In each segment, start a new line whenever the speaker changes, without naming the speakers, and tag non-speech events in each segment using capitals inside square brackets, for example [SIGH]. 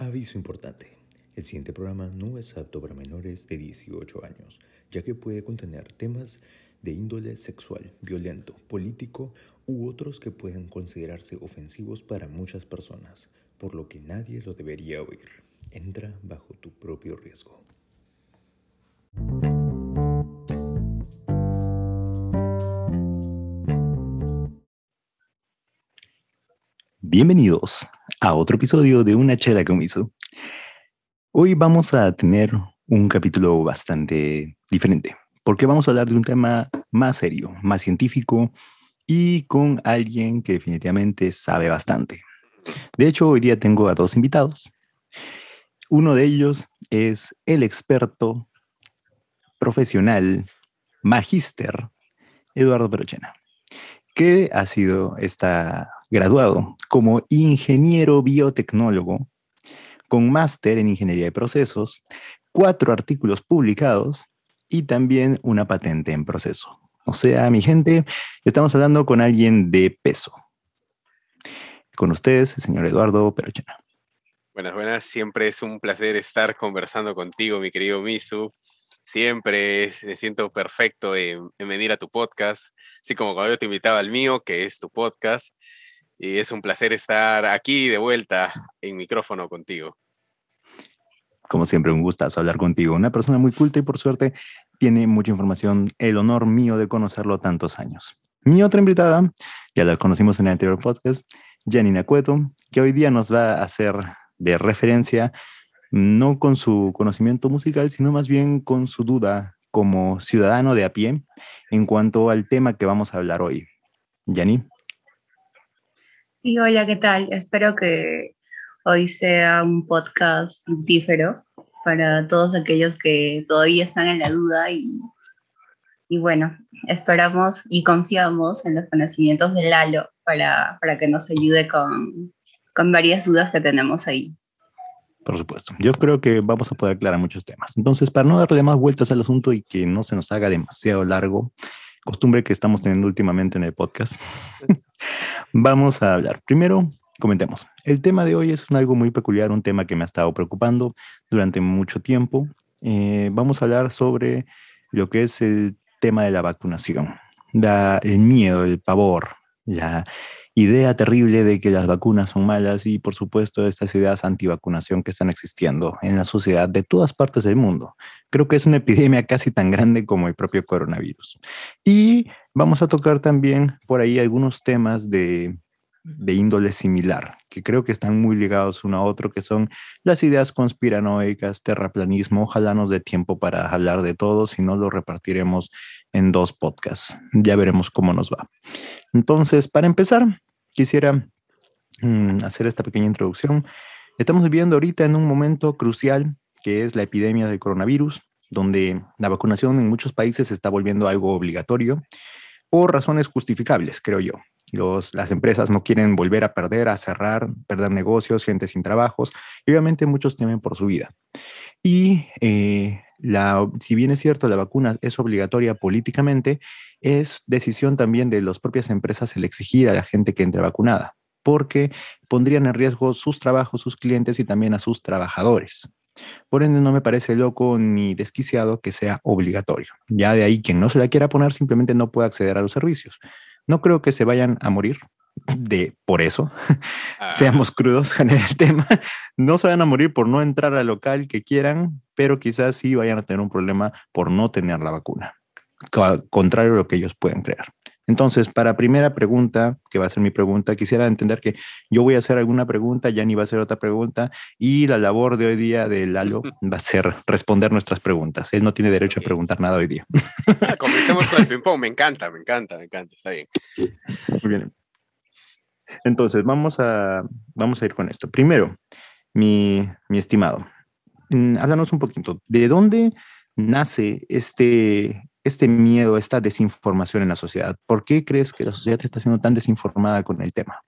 Aviso importante. El siguiente programa no es apto para menores de 18 años, ya que puede contener temas de índole sexual, violento, político u otros que pueden considerarse ofensivos para muchas personas, por lo que nadie lo debería oír. Entra bajo tu propio riesgo.
Bienvenidos a otro episodio de Una Chela Comiso. Hoy vamos a tener un capítulo bastante diferente, porque vamos a hablar de un tema más serio, más científico y con alguien que definitivamente sabe bastante. De hecho, hoy día tengo a dos invitados. Uno de ellos es el experto profesional, magíster, Eduardo Perochena, que ha sido, está graduado como ingeniero biotecnólogo, con máster en ingeniería de procesos, cuatro artículos publicados y también una patente en proceso. O sea, mi gente, estamos hablando con alguien de peso. Con ustedes, el señor Eduardo Perochena.
Buenas, buenas. Siempre es un placer estar conversando contigo, mi querido Misu. Siempre me siento perfecto en, en venir a tu podcast, así como cuando yo te invitaba al mío, que es tu podcast y es un placer estar aquí de vuelta en micrófono contigo.
Como siempre, un gustazo hablar contigo. Una persona muy culta y por suerte tiene mucha información. El honor mío de conocerlo tantos años. Mi otra invitada, ya la conocimos en el anterior podcast, Janina Cueto, que hoy día nos va a hacer de referencia no con su conocimiento musical, sino más bien con su duda como ciudadano de a pie en cuanto al tema que vamos a hablar hoy. Yani.
Sí, hola, ¿qué tal? Espero que hoy sea un podcast fructífero para todos aquellos que todavía están en la duda y, y bueno, esperamos y confiamos en los conocimientos de Lalo para, para que nos ayude con, con varias dudas que tenemos ahí.
Por supuesto. Yo creo que vamos a poder aclarar muchos temas. Entonces, para no darle más vueltas al asunto y que no se nos haga demasiado largo, costumbre que estamos teniendo últimamente en el podcast, [LAUGHS] vamos a hablar. Primero, comentemos. El tema de hoy es algo muy peculiar, un tema que me ha estado preocupando durante mucho tiempo. Eh, vamos a hablar sobre lo que es el tema de la vacunación, el miedo, el pavor, la idea terrible de que las vacunas son malas y por supuesto estas ideas antivacunación que están existiendo en la sociedad de todas partes del mundo. Creo que es una [LAUGHS] epidemia casi tan grande como el propio coronavirus. Y vamos a tocar también por ahí algunos temas de, índole similar, que creo que están muy ligados uno a otro, que son las ideas conspiranoicas, terraplanismo. Ojalá nos dé tiempo para hablar de todo, si no lo repartiremos en dos podcasts. Ya veremos cómo nos va. Entonces, para empezar, quisiera mm, hacer esta pequeña introducción. Estamos viviendo ahorita en un momento crucial que es la epidemia del coronavirus, donde la vacunación en muchos países se está volviendo algo obligatorio por razones justificables, creo yo. Los, las empresas no quieren volver a perder, a cerrar, perder negocios, gente sin trabajos, y obviamente muchos temen por su vida. Y eh, la, si bien es cierto, la vacuna es obligatoria políticamente, es decisión también de las propias empresas el exigir a la gente que entre vacunada, porque pondrían en riesgo sus trabajos, sus clientes y también a sus trabajadores. Por ende, no me parece loco ni desquiciado que sea obligatorio. Ya de ahí, quien no se la quiera poner simplemente no puede acceder a los servicios. No creo que se vayan a morir [CLEARS THROAT] de por eso. [LAUGHS] Ah. Seamos crudos [LAUGHS] en el tema. No se vayan a morir por no entrar al local que quieran, pero quizás sí vayan a tener un problema por no tener la vacuna contrario a lo que ellos pueden creer. Entonces, para primera pregunta, que va a ser mi pregunta, quisiera entender que yo voy a hacer alguna pregunta, Yanni va a hacer otra pregunta, y la labor de hoy día de Lalo [LAUGHS] va a ser responder nuestras preguntas. Él no tiene derecho a preguntar nada hoy día. [LAUGHS]
Comencemos con el ping-pong, me encanta, me encanta, me encanta, está bien.
Muy bien. Entonces, vamos a, vamos a ir con esto. Primero, mi, mi estimado, mm, háblanos un poquito, ¿de dónde nace este, este miedo, esta desinformación en la sociedad? ¿Por qué crees que la sociedad está siendo tan desinformada con el tema?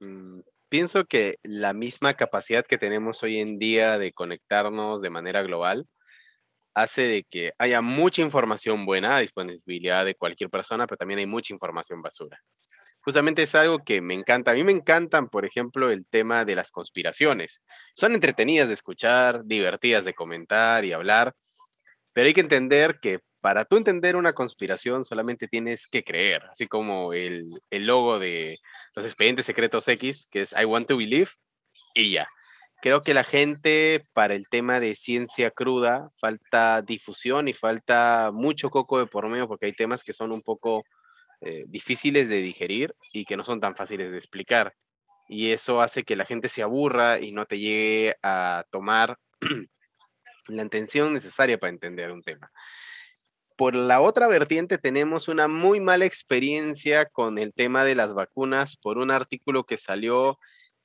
Mm, pienso que la misma capacidad que tenemos hoy en día de conectarnos de manera global hace de que haya mucha información buena a disponibilidad de cualquier persona, pero también hay mucha información basura. justamente es algo que me encanta. A mí me encantan, por ejemplo, el tema de las conspiraciones. Son entretenidas de escuchar, divertidas de comentar y hablar, pero hay que entender que para tú entender una conspiración solamente tienes que creer, así como el, el logo de los expedientes secretos X, que es I want to believe, y ya. Creo que la gente para el tema de ciencia cruda falta difusión y falta mucho coco de por medio porque hay temas que son un poco eh, difíciles de digerir y que no son tan fáciles de explicar. Y eso hace que la gente se aburra y no te llegue a tomar [CLEARS THROAT] la atención necesaria para entender un tema. Por la otra vertiente tenemos una muy mala experiencia con el tema de las vacunas por un artículo que salió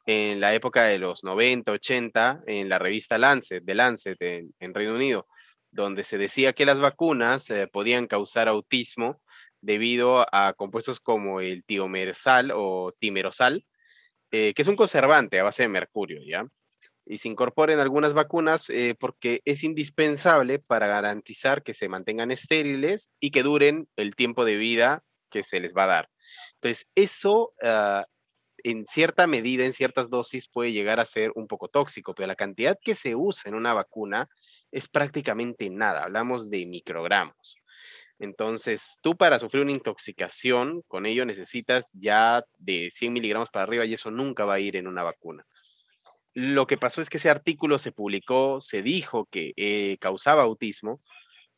en la época de los 90, 80 en la revista Lancet, de Lancet en, Reino Unido, donde se decía que las vacunas eh, podían causar autismo debido a compuestos como el tiomersal o timerosal, eh, que es un conservante a base de mercurio, ¿ya? Y se incorpora en algunas vacunas eh, porque es indispensable para garantizar que se mantengan estériles y que duren el tiempo de vida que se les va a dar. Entonces, eso ah, en cierta medida, en ciertas dosis, puede llegar a ser un poco tóxico, pero la cantidad que se usa en una vacuna es prácticamente nada. Hablamos de microgramos. Entonces, tú para sufrir una intoxicación con ello necesitas ya de 100 miligramos para arriba y eso nunca va a ir en una vacuna. Lo que pasó es que ese artículo se publicó, se dijo que eh, causaba autismo.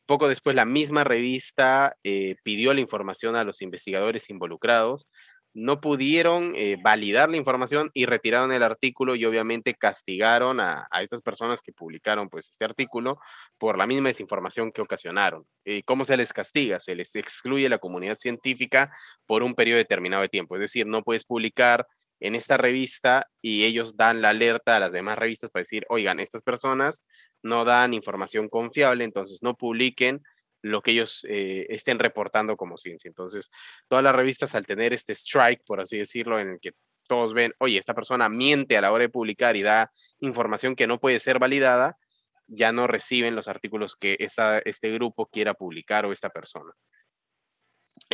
Poco después la misma revista eh, pidió la información a los investigadores involucrados no pudieron eh, validar la información y retiraron el artículo y obviamente castigaron a, estas personas que publicaron pues este artículo por la misma desinformación que ocasionaron. ¿Y ¿Cómo se les castiga? Se les excluye la comunidad científica por un periodo determinado de tiempo. Es decir, no puedes publicar en esta revista y ellos dan la alerta a las demás revistas para decir, oigan, estas personas no dan información confiable, entonces no publiquen lo que ellos eh, estén reportando como ciencia. Entonces, todas las revistas al tener este strike, por así decirlo, en el que todos ven, oye, esta persona miente a la hora de publicar y da información que no puede ser validada, ya no reciben los artículos que este grupo quiera publicar o esta persona.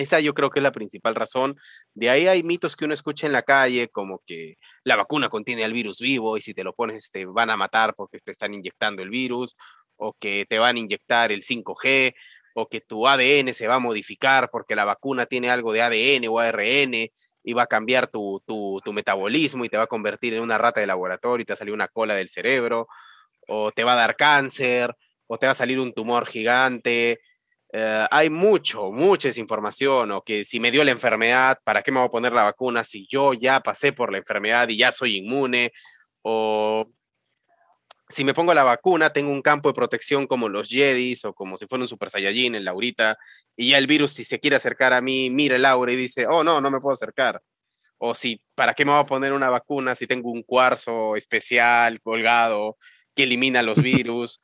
Esa yo creo que es la principal razón. De ahí hay mitos que uno escucha en la calle, como que la vacuna contiene al virus vivo y si te lo pones te van a matar porque te están inyectando el virus, o que te van a inyectar el 5G, o que tu ADN se va a modificar porque la vacuna tiene algo de ADN o ARN y va a cambiar tu, metabolismo y te va a convertir en una rata de laboratorio y te va a salir una cola del cerebro, o te va a dar cáncer, o te va a salir un tumor gigante. Eh, hay mucho, mucha desinformación, o que si me dio la enfermedad, ¿para qué me voy a poner la vacuna si yo ya pasé por la enfermedad y ya soy inmune? O si me pongo la vacuna, tengo un campo de protección como los Jedis o como si fuera un Super Saiyajin en Laurita, y ya el virus, si se quiere acercar a mí, mira el aura y dice, oh, no, no me puedo acercar. O si, ¿para qué me voy a poner una vacuna si tengo un cuarzo especial colgado que elimina los virus?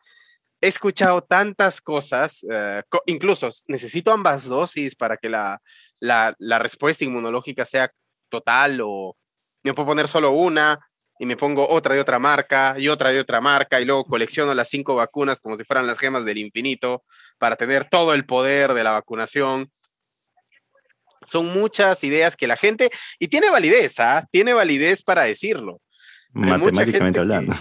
He escuchado tantas cosas, eh, incluso necesito ambas dosis para que la, la, la respuesta inmunológica sea total o me puedo poner solo una y me pongo otra de otra marca y otra de otra marca y luego colecciono las cinco vacunas como si fueran las gemas del infinito para tener todo el poder de la vacunación. Son muchas ideas que la gente, y tiene validez, ¿ah? Tiene validez para decirlo.
Matemáticamente hablando.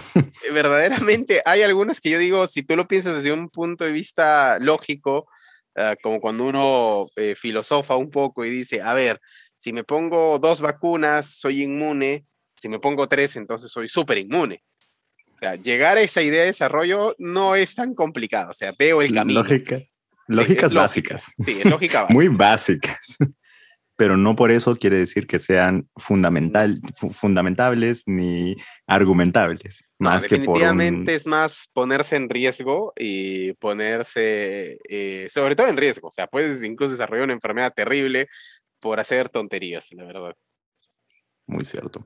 verdaderamente hay algunas que yo digo, si tú lo piensas desde un punto de vista lógico, ah, como cuando uno eh, filosofa un poco y dice, a ver, si me pongo dos vacunas, soy inmune, si me pongo tres, entonces soy súper inmune. O sea, llegar a esa idea de desarrollo no es tan complicado. O sea, veo el camino.
Lógica, lógicas básicas.
Sí, es lógica [LAUGHS] básica.
Muy básicas. Pero no por eso quiere decir que sean fundamental, fundamentables ni argumentables. más
definitivamente es más ponerse en riesgo y ponerse, eh, sobre todo en riesgo. O sea, puedes incluso desarrollar una enfermedad terrible por hacer tonterías, la verdad.
Muy cierto.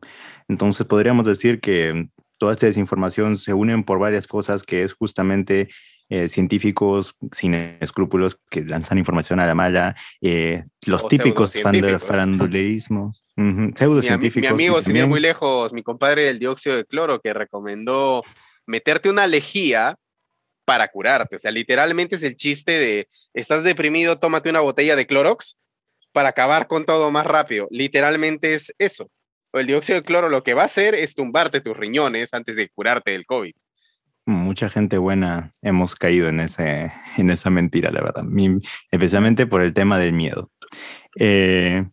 Entonces podríamos decir que toda esta desinformación se unen por varias cosas que es justamente eh, científicos sin escrúpulos que lanzan información a la mala, eh, los típicos [LAUGHS] faranduleísmos, pseudocientíficos.
Mi, mi amigo, sin ir muy lejos, mi compadre del dióxido de cloro, que recomendó meterte una lejía para curarte. O sea, literalmente es el chiste de, estás deprimido, tómate una botella de Clorox para acabar con todo más rápido. Literalmente es eso. El dióxido de cloro lo que va a hacer es tumbarte tus riñones antes de curarte del COVID.
Mucha gente buena hemos caído en, ese, [LAUGHS] en esa mentira, la verdad, especialmente por el tema del miedo. Eh,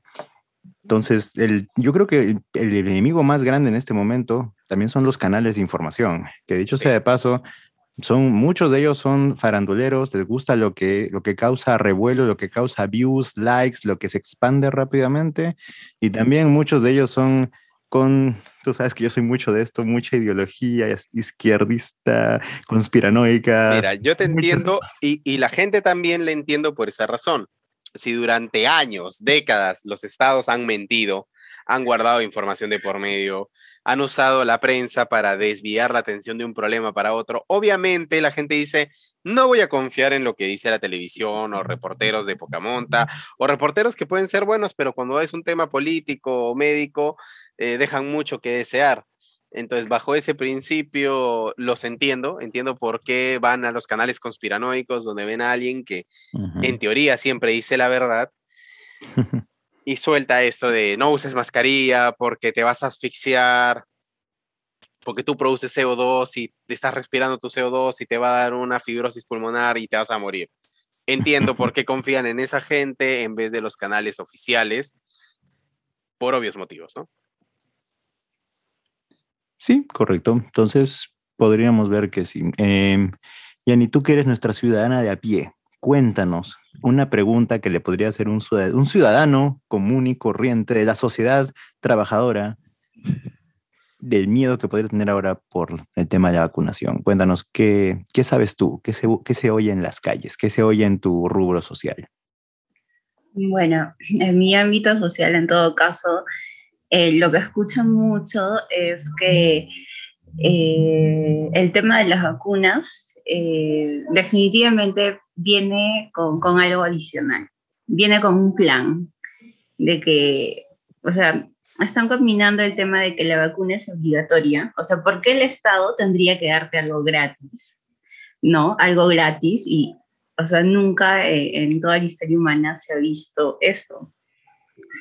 entonces, el, yo creo que el, enemigo más grande en este momento también son los canales de información, que dicho sea de paso, son muchos de ellos son faranduleros, les gusta lo que, lo que causa revuelo, lo que causa views, likes, lo que se expande rápidamente, y también muchos de ellos son con, tú sabes que yo soy mucho de esto, mucha ideología izquierdista, conspiranoica.
Mira, yo te entiendo y, y la gente también le entiendo por esa razón. Si durante años, décadas, los estados han mentido, han guardado información de por medio, han usado la prensa para desviar la atención de un problema para otro. Obviamente la gente dice, no voy a confiar en lo que dice la televisión o reporteros de poca monta o reporteros que pueden ser buenos, pero cuando es un tema político o médico, eh, dejan mucho que desear. Entonces, bajo ese principio, los entiendo, entiendo por qué van a los canales conspiranoicos donde ven a alguien que en teoría siempre dice la verdad [LAUGHS] y suelta esto de no uses mascarilla porque te vas a asfixiar, porque tú produces CO2 y estás respirando tu CO2 y te va a dar una fibrosis pulmonar y te vas a morir. Entiendo por qué confían en esa gente en vez de los canales oficiales, por obvios motivos, ¿no?
Sí, correcto. Entonces, podríamos ver que sí. Eh, Yani, tú que eres nuestra ciudadana de a pie, cuéntanos una pregunta que le podría hacer un ciudadano, un ciudadano común y corriente de la sociedad trabajadora del miedo que podría tener ahora por el tema de la vacunación. Cuéntanos, ¿qué, qué sabes tú? ¿Qué se, ¿Qué se oye en las calles? ¿Qué se oye en tu rubro social?
Bueno, en mi ámbito social, en todo caso, eh, lo que escucho mucho es que eh, el tema de las vacunas eh, definitivamente viene con, con, algo adicional, viene con un plan de que, o sea, están combinando el tema de que la vacuna es obligatoria, o sea, ¿por qué el Estado tendría que darte algo gratis? ¿No? Algo gratis y, o sea, nunca en toda la historia humana se ha visto esto.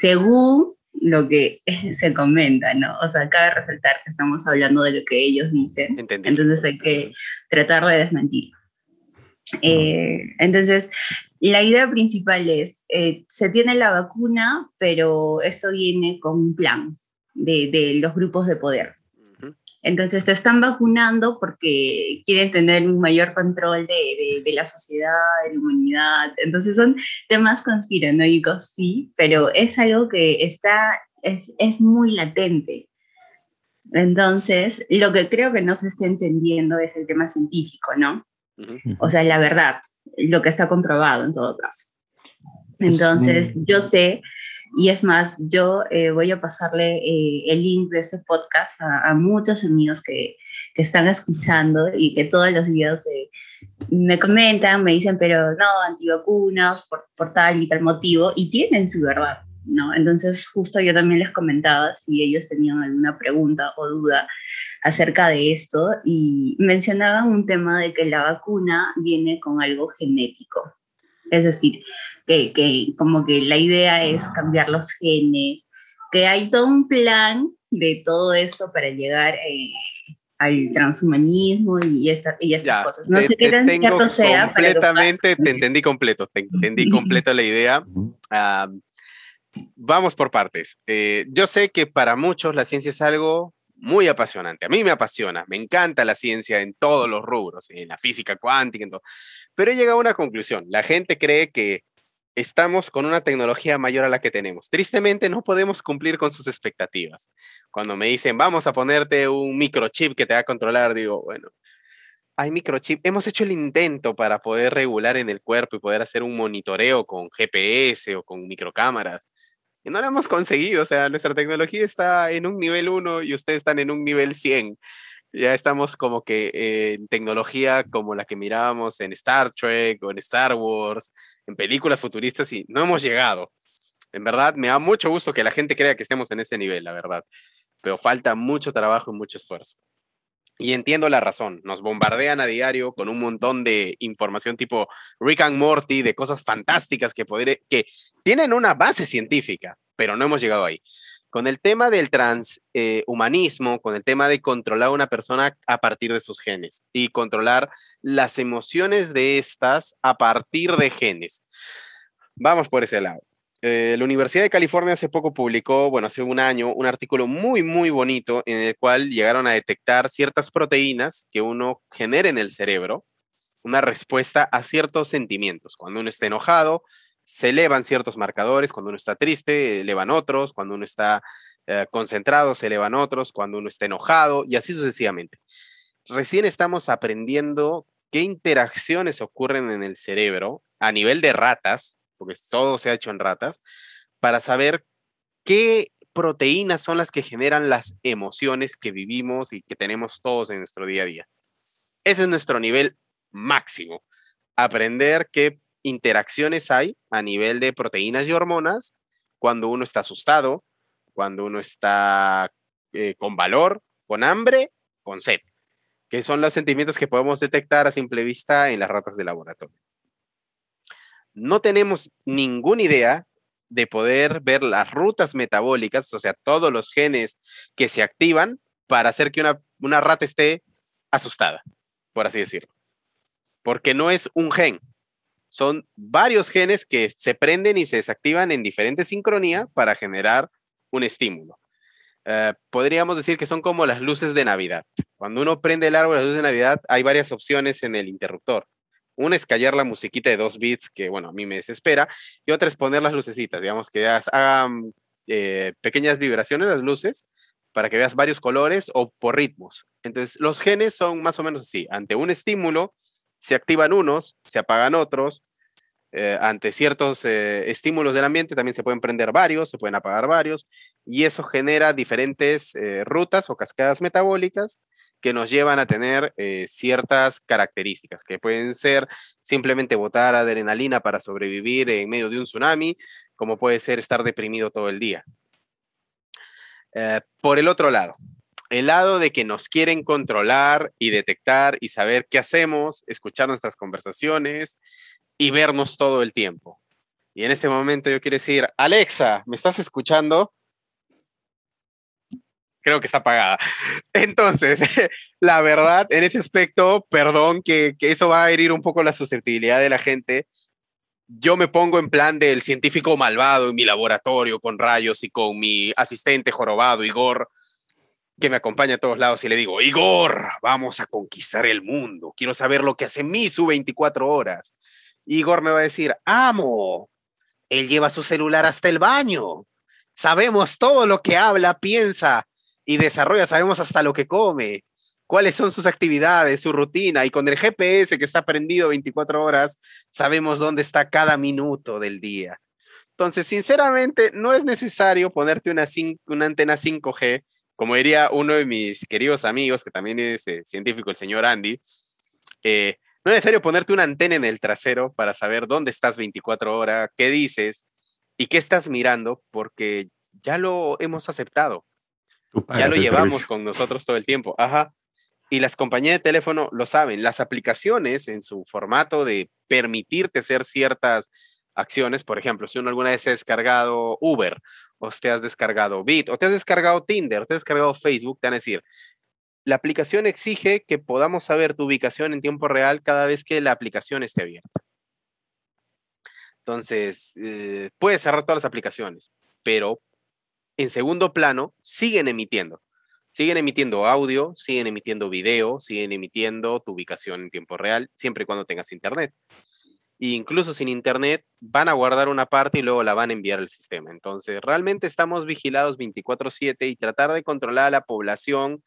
Según lo que [LAUGHS] se comenta, ¿no? O sea, cabe resaltar que estamos hablando de lo que ellos dicen. Entonces hay que tratar de desmentir. Eh, entonces, la idea principal es, eh, se tiene la vacuna, pero esto viene con un plan de, de los grupos de poder. Entonces te están vacunando porque quieren tener un mayor control de, de, la sociedad, de la humanidad. Entonces son temas conspiranoicos, sí, pero es algo que está, es, es muy latente. Entonces, lo que creo que no se está entendiendo es el tema científico, ¿no? O sea, la verdad, lo que está comprobado en todo caso. Entonces, yo sé y es más, yo eh, voy a pasarle eh, el link de este podcast a, muchos amigos que, que, están escuchando y que todos los días eh, me comentan, me dicen, pero no, antivacunas por, por tal y tal motivo, y tienen su verdad, ¿no? Entonces, justo yo también les comentaba si ellos tenían alguna pregunta o duda acerca de esto y mencionaban un tema de que la vacuna viene con algo genético. Es decir, que, que, como que la idea es cambiar los genes, que hay todo un plan de todo esto para llegar eh, al transhumanismo y, esta, y estas cosas. No sé qué tan cierto sea.
Completamente, te entendí completo, te entendí completa la idea. vamos por partes. Eh, yo sé que para muchos la ciencia es algo muy apasionante. A mí me apasiona, me encanta la ciencia en todos los rubros, en la física cuántica, en todo. Pero he llegado a una conclusión. La gente cree que estamos con una tecnología mayor a la que tenemos. Tristemente no podemos cumplir con sus expectativas. Cuando me dicen, vamos a ponerte un microchip que te va a controlar, digo, bueno, hay microchip. Hemos hecho el intento para poder regular en el cuerpo y poder hacer un monitoreo con GPS o con microcámaras. Y no lo hemos conseguido. O sea, nuestra tecnología está en un nivel 1 y ustedes están en un nivel 100 ya estamos como que en tecnología como la que mirábamos en Star Trek o en Star Wars, en películas futuristas y no hemos llegado. En verdad, me da mucho gusto que la gente crea que estemos en ese nivel, la verdad, pero falta mucho trabajo y mucho esfuerzo. Y entiendo la razón. Nos bombardean a diario con un montón de información tipo Rick and Morty, de cosas fantásticas que, poder, que tienen una base científica, pero no hemos llegado ahí. Con el tema del transhumanismo, con el tema de controlar a una persona a partir de sus genes y controlar las emociones de estas a partir de genes. Vamos por ese lado. Eh, la Universidad de California hace poco publicó, bueno, hace un año, un artículo muy, muy bonito en el cual llegaron a detectar ciertas proteínas que uno genera en el cerebro, una respuesta a ciertos sentimientos. Cuando uno está enojado, se elevan ciertos marcadores, cuando uno está triste, elevan otros, cuando uno está eh, concentrado, se elevan otros, cuando uno está enojado y así sucesivamente. Recién estamos aprendiendo qué interacciones ocurren en el cerebro a nivel de ratas, porque todo se ha hecho en ratas, para saber qué proteínas son las que generan las emociones que vivimos y que tenemos todos en nuestro día a día. Ese es nuestro nivel máximo. Aprender qué interacciones hay a nivel de proteínas y hormonas cuando uno está asustado, cuando uno está eh, con valor, con hambre, con sed, que son los sentimientos que podemos detectar a simple vista en las ratas de laboratorio no tenemos ninguna idea de poder ver las rutas metabólicas, o sea, todos los genes que se activan para hacer que una, una rata esté asustada, por así decirlo. Porque no es un gen, son varios genes que se prenden y se desactivan en diferente sincronía para generar un estímulo. Eh, podríamos decir que son como las luces de Navidad. Cuando uno prende el árbol de luces de Navidad, hay varias opciones en el interruptor. Una es callar la musiquita de dos bits, que bueno, a mí me desespera, y otra es poner las lucecitas, digamos, que hagan eh, pequeñas vibraciones las luces para que veas varios colores o por ritmos. Entonces, los genes son más o menos así. Ante un estímulo, se activan unos, se apagan otros. Eh, ante ciertos eh, estímulos del ambiente también se pueden prender varios, se pueden apagar varios, y eso genera diferentes rutas o cascadas metabólicas que nos llevan a tener eh, ciertas características, que pueden ser simplemente botar adrenalina para sobrevivir en medio de un tsunami, como puede ser estar deprimido todo el día. Eh, por el otro lado, el lado de que nos quieren controlar y detectar y saber qué hacemos, escuchar nuestras conversaciones y vernos todo el tiempo. Y en este momento yo quiero decir, Alexa, ¿me estás escuchando? creo que está pagada. [LAUGHS] Entonces, [LAUGHS] la verdad, en ese aspecto, perdón que, que eso va a herir un poco la susceptibilidad de la gente. Yo me pongo en plan del científico malvado en mi laboratorio con rayos y con mi asistente jorobado, Igor, que me acompaña a todos lados y le digo, Igor, vamos a conquistar el mundo. Quiero saber lo que hace Misu 24 horas. Igor me va a decir, amo, él lleva su celular hasta el baño. Sabemos todo lo que habla, piensa y desarrolla, sabemos hasta lo que come, cuáles son sus actividades, su rutina, y con el GPS que está prendido 24 horas, sabemos dónde está cada minuto del día. Entonces, sinceramente, no es necesario ponerte una, una antena 5G, como diría uno de mis queridos amigos, que también es eh, científico, el señor Andy, eh, no es necesario ponerte una antena en el trasero para saber dónde estás 24 horas, qué dices y qué estás mirando, porque ya lo hemos aceptado ya lo llevamos con nosotros todo el tiempo. Ajá. Y las compañías de teléfono lo saben. Las aplicaciones en su formato de permitirte hacer ciertas acciones, por ejemplo, si uno alguna vez ha descargado Uber, o te has descargado Bit, o te has descargado Tinder, o te has descargado Facebook, te van a decir, la aplicación exige que podamos saber tu ubicación en tiempo real cada vez que la aplicación esté abierta. Entonces, eh, puedes cerrar todas las aplicaciones, pero en segundo plano siguen emitiendo. Siguen emitiendo audio, siguen emitiendo video, siguen emitiendo tu ubicación en tiempo real, siempre y cuando tengas internet. E incluso sin internet, van a guardar una parte y luego la van a enviar al sistema. Entonces, realmente estamos vigilados 24/7 y tratar de controlar a la población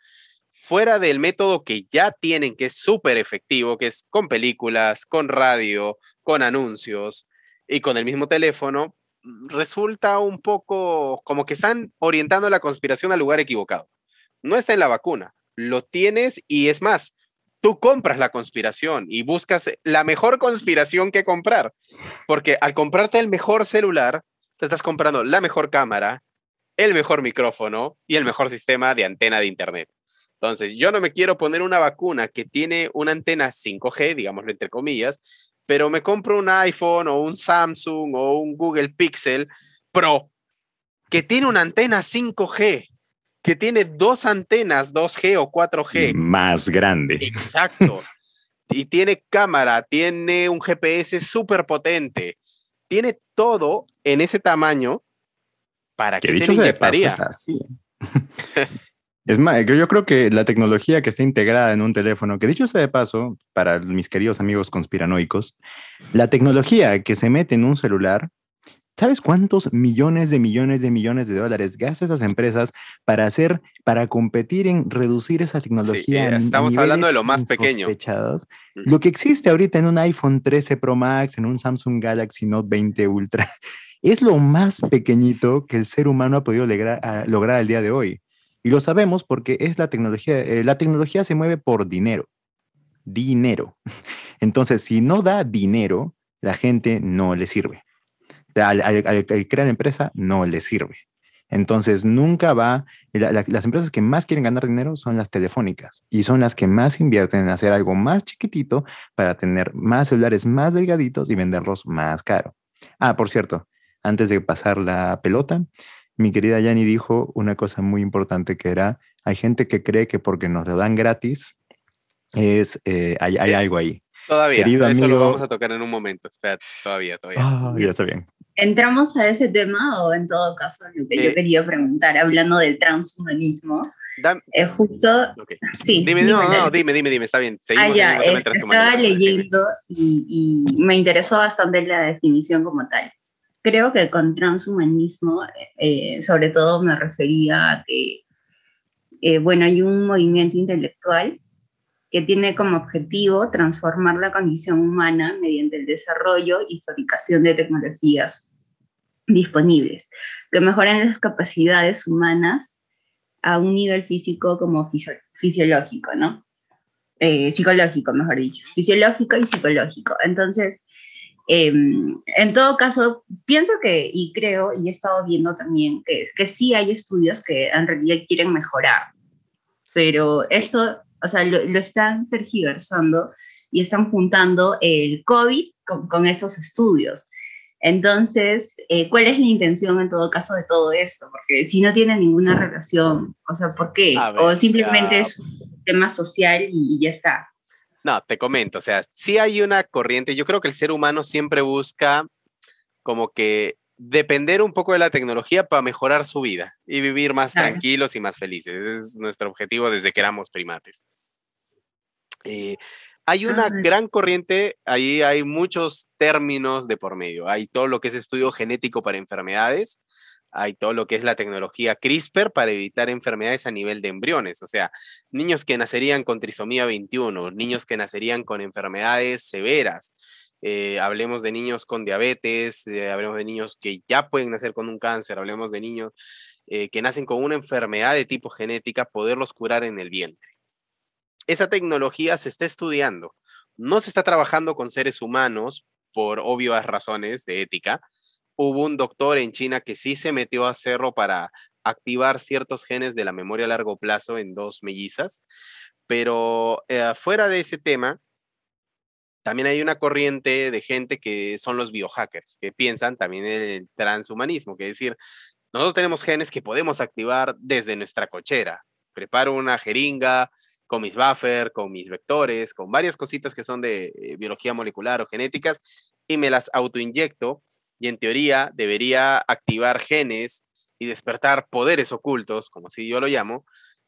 fuera del método que ya tienen, que es súper efectivo, que es con películas, con radio, con anuncios y con el mismo teléfono, resulta un poco como que están orientando la conspiración al lugar equivocado. No está en la vacuna, lo tienes y es más, tú compras la conspiración y buscas la mejor conspiración que comprar, porque al comprarte el mejor celular, te estás comprando la mejor cámara, el mejor micrófono y el mejor sistema de antena de internet. Entonces, yo no me quiero poner una vacuna que tiene una antena 5G, digámoslo entre comillas, pero me compro un iPhone o un Samsung o un Google Pixel Pro que tiene una antena 5G, que tiene dos antenas 2G o 4G.
Más grande.
Exacto. [LAUGHS] y tiene cámara, tiene un GPS súper potente, tiene todo en ese tamaño para que, te lo inyectaría.
Es más, yo creo que la tecnología que está integrada en un teléfono, que dicho sea de paso, para mis queridos amigos conspiranoicos, la tecnología que se mete en un celular, ¿sabes cuántos millones de millones de millones de dólares gastan esas empresas para hacer, para competir en reducir esa tecnología?
Sí, estamos hablando de lo más pequeño.
Lo que existe ahorita en un iPhone 13 Pro Max, en un Samsung Galaxy Note 20 Ultra, [LAUGHS] es lo más pequeñito que el ser humano ha podido lograr, lograr al día de hoy. Y lo sabemos porque es la tecnología, eh, la tecnología se mueve por dinero. Dinero. [LAUGHS] Entonces, si no da dinero, la gente no le sirve. Al, crear la empresa, no le sirve. Entonces, nunca va, las empresas que más quieren ganar dinero son las telefónicas y son las que más invierten en hacer algo más chiquitito para tener más celulares más delgaditos y venderlos más caro. Ah, por cierto, antes de pasar la pelota, mi querida Yani dijo una cosa muy importante que era, hay gente que cree que porque nos lo dan gratis, es, eh, hay, hay, algo ahí.
Todavía, eso lo vamos a tocar en un momento. Espera, todavía, todavía.
Ah, ya está bien.
¿Entramos a ese tema o en todo caso lo que yo eh. quería preguntar, hablando del transhumanismo? Es justo. Sí,
dime, no, no, dime, dime, dime, está bien.
ah, ya, estaba leyendo y, y, me interesó bastante la definición como tal creo que con transhumanismo, eh, sobre todo me refería a que, eh, bueno, hay un movimiento intelectual que tiene como objetivo transformar la condición humana mediante el desarrollo y fabricación de tecnologías disponibles, que mejoran las capacidades humanas a un nivel físico como fisiológico, ¿no? Eh, psicológico, mejor dicho, fisiológico y psicológico. Entonces, Em, en todo caso, pienso que, y creo, y he estado viendo también, que, que sí hay estudios que en realidad quieren mejorar, pero esto, o sea, lo, están tergiversando y están juntando el COVID con, estos estudios. Entonces, eh, ¿cuál es la intención en todo caso de todo esto? Porque si no tiene ninguna relación, o sea, ¿por qué? o simplemente es un tema social y ya está.
No, te comento, o sea, sí hay una corriente, yo creo que el ser humano siempre busca como que depender un poco de la tecnología para mejorar su vida y vivir más tranquilos y más felices. Ese es nuestro objetivo desde que éramos primates. Eh, hay una gran corriente, ahí hay muchos términos de por medio. Hay todo lo que es estudio genético para enfermedades, hay todo lo que es la tecnología CRISPR para evitar enfermedades a nivel de embriones, o sea, niños que nacerían con trisomía 21, niños que nacerían con enfermedades severas. Eh, hablemos de niños con diabetes, eh, hablemos de niños que ya pueden nacer con un cáncer, hablemos de niños eh, que nacen con una enfermedad de tipo genética, poderlos curar en el vientre. Esa tecnología se está estudiando. No se está trabajando con seres humanos por obvias razones de ética, hubo un doctor en China que sí se metió a hacerlo para activar ciertos genes de la memoria a largo plazo en dos mellizas, pero fuera de ese tema, también hay una corriente de gente que son los biohackers, que piensan también en el transhumanismo, que es decir, nosotros tenemos genes que podemos activar desde nuestra cochera. Preparo una jeringa con mis buffer, con mis vectores, con varias cositas que son de eh, biología molecular o genéticas y me las autoinyecto y en teoría debería activar genes y despertar poderes ocultos, como si yo lo llamo,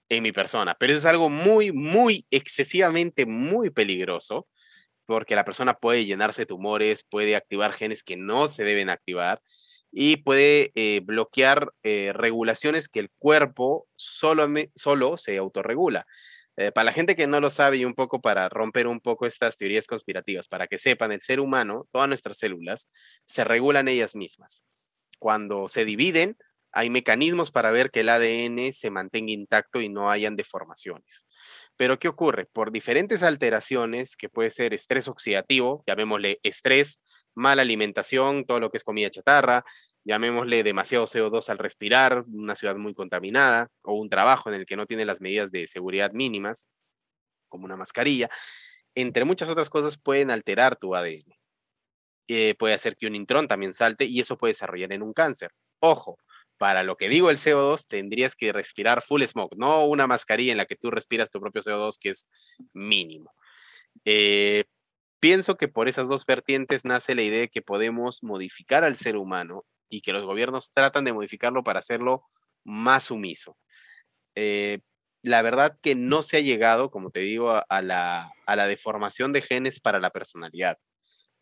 en mi persona. Pero eso es algo muy, muy excesivamente, muy peligroso, porque la persona puede llenarse de tumores, puede activar genes que no se deben activar y puede eh, bloquear eh, regulaciones que el cuerpo solo, solo se autorregula. Eh, para la gente que no lo sabe y un poco para romper un poco estas teorías conspirativas, para que sepan, el ser humano, todas nuestras células, se regulan ellas mismas. Cuando se dividen, hay mecanismos para ver que el ADN se mantenga intacto y no hayan deformaciones. Pero ¿qué ocurre? Por diferentes alteraciones, que puede ser estrés oxidativo, llamémosle estrés, mala alimentación, todo lo que es comida chatarra, llamémosle demasiado CO2 al respirar, una ciudad muy contaminada o un trabajo en el que no tiene las medidas de seguridad mínimas, como una mascarilla, entre muchas otras cosas pueden alterar tu ADN. Eh, puede hacer que un intrón también salte y eso puede desarrollar en un cáncer. Ojo, para lo que digo el CO2 tendrías que respirar full smoke, no una mascarilla en la que tú respiras tu propio CO2 que es mínimo. Eh, pienso que por esas dos vertientes nace la idea de que podemos modificar al ser humano y que los gobiernos tratan de modificarlo para hacerlo más sumiso. Eh, la verdad que no se ha llegado, como te digo, a, la, a la deformación de genes para la personalidad.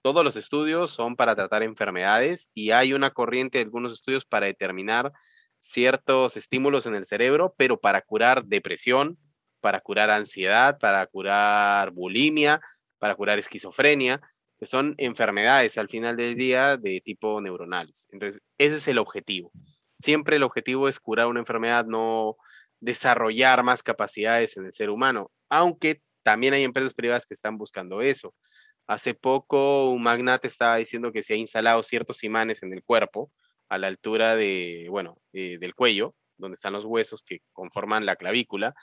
Todos los estudios son para tratar enfermedades y hay una corriente de algunos estudios para determinar ciertos estímulos en el cerebro, pero para curar depresión, para curar ansiedad, para curar bulimia, para curar esquizofrenia, que son enfermedades al final del día de tipo neuronales. Entonces, ese es el objetivo. Siempre el objetivo es curar una enfermedad, no desarrollar más capacidades en el ser humano, aunque también hay empresas privadas que están buscando eso. Hace poco un magnate estaba diciendo que se ha instalado ciertos imanes en el cuerpo a la altura de, bueno, eh, del cuello, donde están los huesos que conforman la clavícula,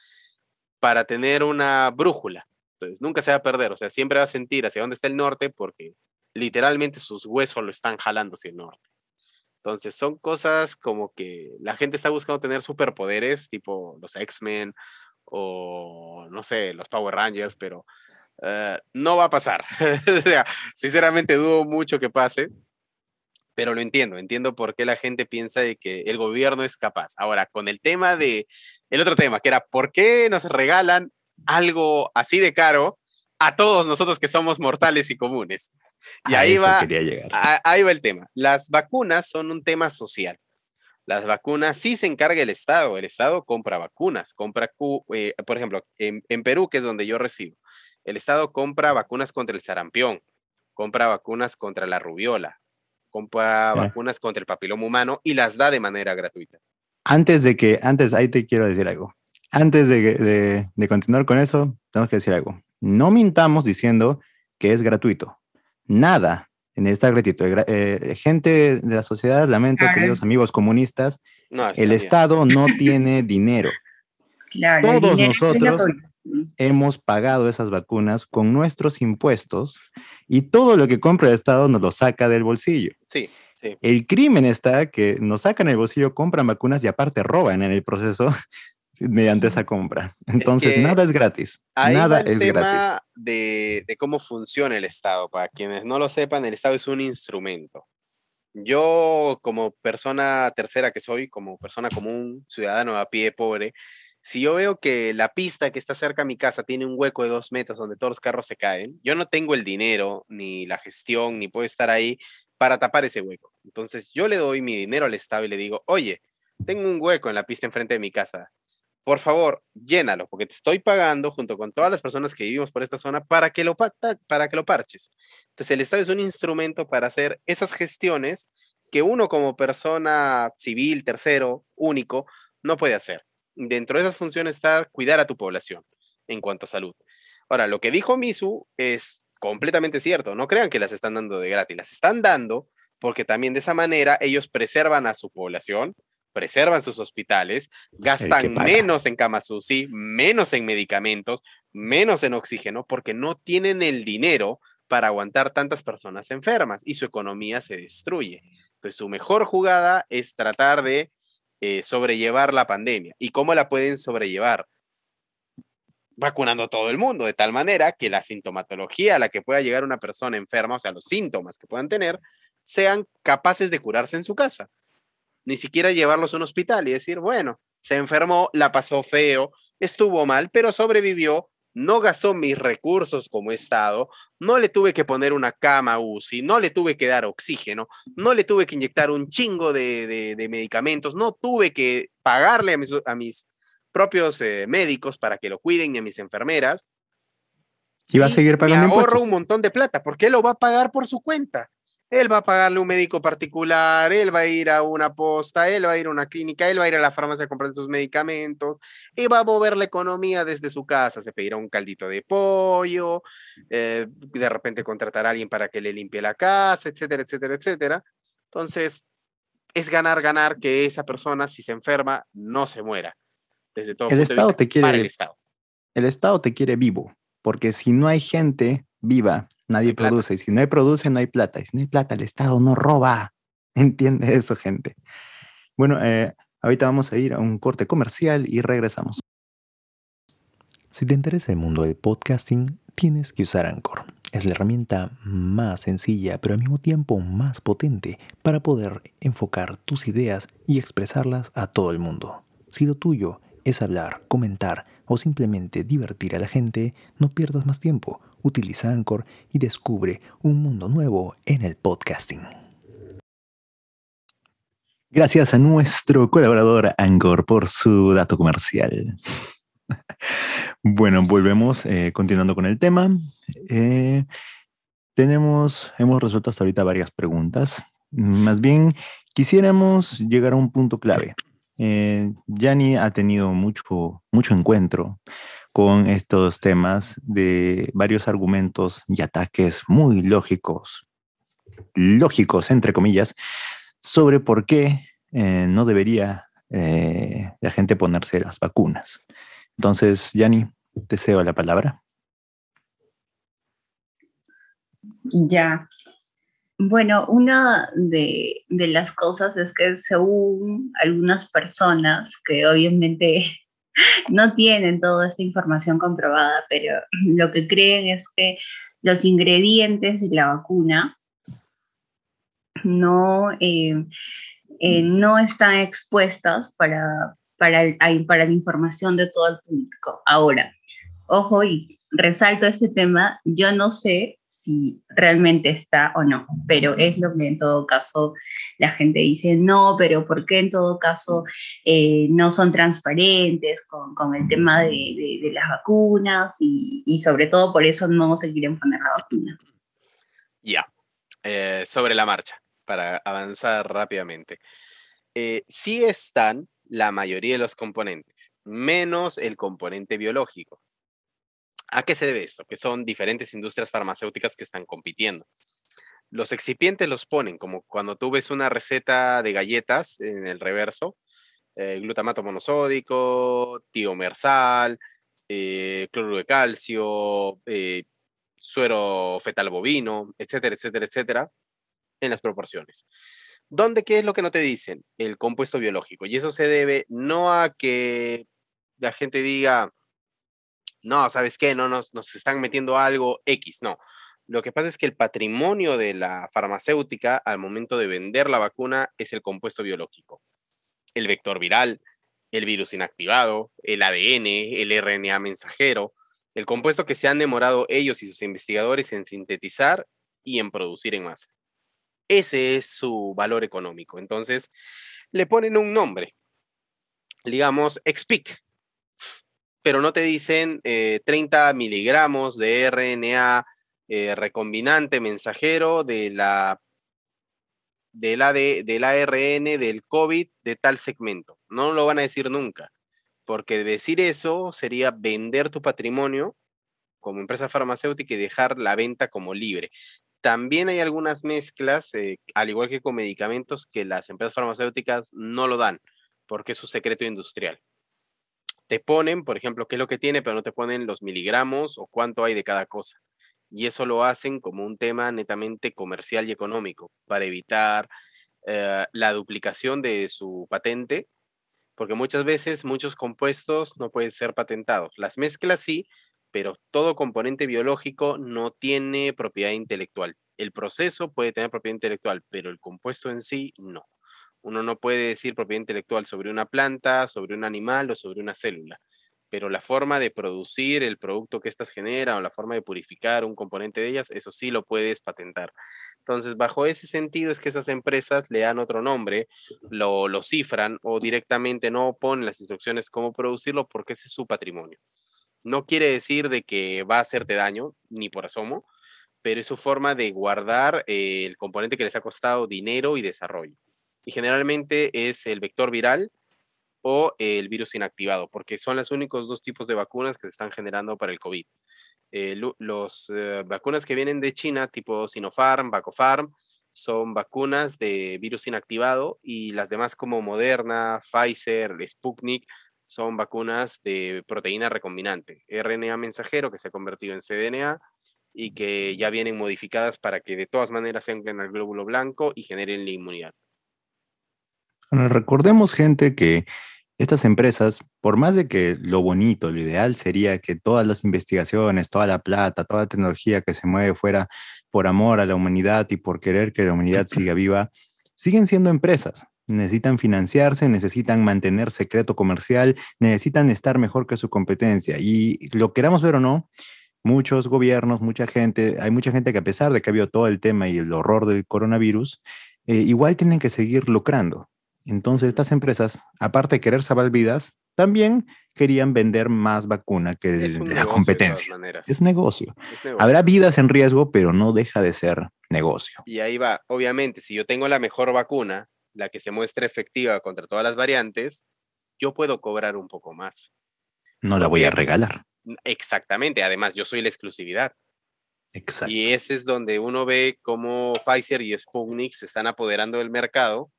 para tener una brújula. Entonces, nunca se va a perder, o sea, siempre va a sentir hacia dónde está el norte porque literalmente sus huesos lo están jalando hacia el norte. Entonces, son cosas como que la gente está buscando tener superpoderes, tipo los X-Men o, no sé, los Power Rangers, pero eh, no va a pasar. [LAUGHS] o sea, sinceramente dudo mucho que pase, pero lo entiendo, entiendo por qué la gente piensa de que el gobierno es capaz. Ahora, con el tema de, el otro tema, que era, ¿por qué nos regalan algo así de caro a todos nosotros que somos mortales y comunes? Y ahí va, ahí va el tema. Las vacunas son un tema social. Las vacunas sí se encarga el Estado. El Estado compra vacunas. Compra, eh, por ejemplo, en, en, Perú, que es donde yo resido, el Estado compra vacunas contra el sarampión, compra vacunas contra la rubiola, compra vacunas contra el papiloma humano y las da de manera gratuita.
Antes de que, antes, ahí te quiero decir algo. Antes de, de, de continuar con eso, tenemos que decir algo. No mintamos diciendo que es gratuito nada en esta gratitud. Eh, gente de la sociedad, lamento, queridos amigos comunistas, el Estado no tiene dinero. Todos nosotros hemos pagado esas vacunas con nuestros impuestos y todo lo que compra el Estado nos lo saca del bolsillo.
Sí, sí.
El crimen está que nos sacan el bolsillo, compran vacunas y aparte roban en el proceso [LAUGHS] mediante esa compra. Entonces, nada es gratis. nada es
tema De, de, cómo funciona el Estado. Para quienes no lo sepan, el Estado es un instrumento. Yo, como persona tercera que soy, como persona común, ciudadano a pie, pobre, si yo veo que la pista que está cerca a mi casa tiene un hueco de dos metros donde todos los carros se caen, yo no tengo el dinero, ni la gestión, ni puedo estar ahí para tapar ese hueco. Entonces, yo le doy mi dinero al Estado y le digo, oye, tengo un hueco en la pista enfrente de mi casa por favor, llénalo, porque te estoy pagando junto con todas las personas que vivimos por esta zona para que lo, para que lo parches. Entonces, el Estado es un instrumento para hacer esas gestiones que uno como persona civil, tercero, único, no puede hacer. Dentro de esas funciones está cuidar a tu población en cuanto a salud. Ahora, lo que dijo Misu es completamente cierto. No crean que las están dando de gratis, las están dando porque también de esa manera ellos preservan a su población, preservan sus hospitales, gastan menos en camas UCI, menos en medicamentos, menos en oxígeno, porque no tienen el dinero para aguantar tantas personas enfermas y su economía se destruye. Entonces, su mejor jugada es tratar de eh, sobrellevar la pandemia. ¿Y cómo la pueden sobrellevar? Vacunando a todo el mundo, de tal manera que la sintomatología a la que pueda llegar una persona enferma, o sea, los síntomas que puedan tener, sean capaces de curarse en su casa ni siquiera llevarlos a un hospital y decir, bueno, se enfermó, la pasó feo, estuvo mal, pero sobrevivió, no gastó mis recursos como Estado, no le tuve que poner una cama UCI, no le tuve que dar oxígeno, no le tuve que inyectar un chingo de, medicamentos, no tuve que pagarle a mis, a mis propios eh, médicos para que lo cuiden y a mis enfermeras.
Y va a seguir pagando.
Y ahorro un montón de plata, porque él lo va a pagar por su cuenta. Él va a pagarle un médico particular, él va a ir a una posta, él va a ir a una clínica, él va a ir a la farmacia a comprar sus medicamentos y va a mover la economía desde su casa. Se pedirá un caldito de pollo, eh, de repente contratar a alguien para que le limpie la casa, etcétera, etcétera, etcétera. Entonces, es ganar, ganar que esa persona, si se enferma, no se muera. Desde todo
el
punto
Estado
de vista,
te quiere,
para el Estado.
El Estado te quiere vivo, porque si no hay gente viva, nadie
plata.
produce. Y si no hay produce, no hay plata. Y si no hay plata, el Estado no roba. [LAUGHS] Entiende eso, gente. Bueno, eh, ahorita vamos a ir a un corte comercial y regresamos.
Si te interesa el mundo del podcasting, tienes que usar Anchor. Es la herramienta más sencilla, pero al mismo tiempo más potente para poder enfocar tus ideas y expresarlas a todo el mundo. Si lo tuyo es hablar, comentar o simplemente divertir a la gente, no pierdas más tiempo. Utiliza Anchor y descubre un mundo nuevo en el podcasting.
Gracias a nuestro colaborador Anchor por su dato comercial. [LAUGHS] Bueno, volvemos eh, continuando con el tema. Eh, tenemos, hemos resuelto hasta ahorita varias preguntas. Más bien, quisiéramos llegar a un punto clave. Eh, Yanni ha tenido mucho, mucho encuentro con estos temas de varios argumentos y ataques muy lógicos, lógicos entre comillas, sobre por qué eh, no debería eh, la gente ponerse las vacunas. Entonces, Yanni, te cedo la palabra.
Ya. Bueno, una de, de, las cosas es que según algunas personas que obviamente no tienen toda esta información comprobada, pero lo que creen es que los ingredientes de la vacuna no, eh, eh, no están expuestas para, para, para la información de todo el público. Ahora, ojo y resalto este tema, yo no sé si realmente está o no, pero es lo que en todo caso la gente dice, no, pero ¿por qué en todo caso eh, no son transparentes con, con el tema de, de, las vacunas y, y, sobre todo por eso no se quieren poner la vacuna?
Ya, eh, sobre la marcha, para avanzar rápidamente. Eh, sí están la mayoría de los componentes, menos el componente biológico. ¿A qué se debe esto? Que son diferentes industrias farmacéuticas que están compitiendo. Los excipientes los ponen como cuando tú ves una receta de galletas en el reverso, eh, glutamato monosódico, tiomersal, eh, cloruro de calcio, eh, suero fetal bovino, etcétera, etcétera, etcétera, en las proporciones. ¿Dónde qué es lo que no te dicen? El compuesto biológico. Y eso se debe no a que la gente diga, no, ¿sabes qué? No nos, nos están metiendo algo X, no. Lo que pasa es que el patrimonio de la farmacéutica al momento de vender la vacuna es el compuesto biológico. El vector viral, el virus inactivado, el ADN, el RNA mensajero, el compuesto que se han demorado ellos y sus investigadores en sintetizar y en producir en masa. Ese es su valor económico. Entonces, le ponen un nombre, digamos, XPIC, pero no te dicen eh, 30 miligramos de RNA eh, recombinante mensajero de la, de la de, del ARN del COVID de tal segmento. No lo van a decir nunca, porque decir eso sería vender tu patrimonio como empresa farmacéutica y dejar la venta como libre. También hay algunas mezclas, eh, al igual que con medicamentos, que las empresas farmacéuticas no lo dan, porque es su secreto industrial te ponen, por ejemplo, qué es lo que tiene, pero no te ponen los miligramos o cuánto hay de cada cosa. Y eso lo hacen como un tema netamente comercial y económico, para evitar eh, la duplicación de su patente, porque muchas veces muchos compuestos no pueden ser patentados. Las mezclas sí, pero todo componente biológico no tiene propiedad intelectual. El proceso puede tener propiedad intelectual, pero el compuesto en sí no. Uno no puede decir propiedad intelectual sobre una planta, sobre un animal o sobre una célula, pero la forma de producir el producto que éstas generan o la forma de purificar un componente de ellas, eso sí lo puedes patentar. Entonces, bajo ese sentido es que esas empresas le dan otro nombre, lo, cifran o directamente no ponen las instrucciones cómo producirlo porque ese es su patrimonio. No quiere decir de que va a hacerte daño, ni por asomo, pero es su forma de guardar eh, el componente que les ha costado dinero y desarrollo y generalmente es el vector viral o el virus inactivado, porque son los únicos dos tipos de vacunas que se están generando para el COVID. Eh, los eh, vacunas que vienen de China, tipo Sinopharm, Bacofarm, son vacunas de virus inactivado y las demás como Moderna, Pfizer, Sputnik son vacunas de proteína recombinante, RNA mensajero que se ha convertido en cDNA y que ya vienen modificadas para que de todas maneras se anclen al glóbulo blanco y generen la inmunidad.
Bueno, recordemos gente que estas empresas, por más de que lo bonito, lo ideal sería que todas las investigaciones, toda la plata, toda la tecnología que se mueve fuera por amor a la humanidad y por querer que la humanidad [LAUGHS] siga viva, siguen siendo empresas. Necesitan financiarse, necesitan mantener secreto comercial, necesitan estar mejor que su competencia. Y lo queramos ver o no, muchos gobiernos, mucha gente, hay mucha gente que a pesar de que ha habido todo el tema y el horror del coronavirus, eh, igual tienen que seguir lucrando. Entonces, estas empresas, aparte de querer salvar vidas, también querían vender más vacuna que de, la competencia. Es negocio. es negocio. Habrá vidas en riesgo, pero no deja de ser negocio.
Y ahí va, obviamente, si yo tengo la mejor vacuna, la que se muestra efectiva contra todas las variantes, yo puedo cobrar un poco más.
No la voy a regalar.
Exactamente, además yo soy la exclusividad. Exacto. Y ese es donde uno ve cómo Pfizer y Sputnik se están apoderando del mercado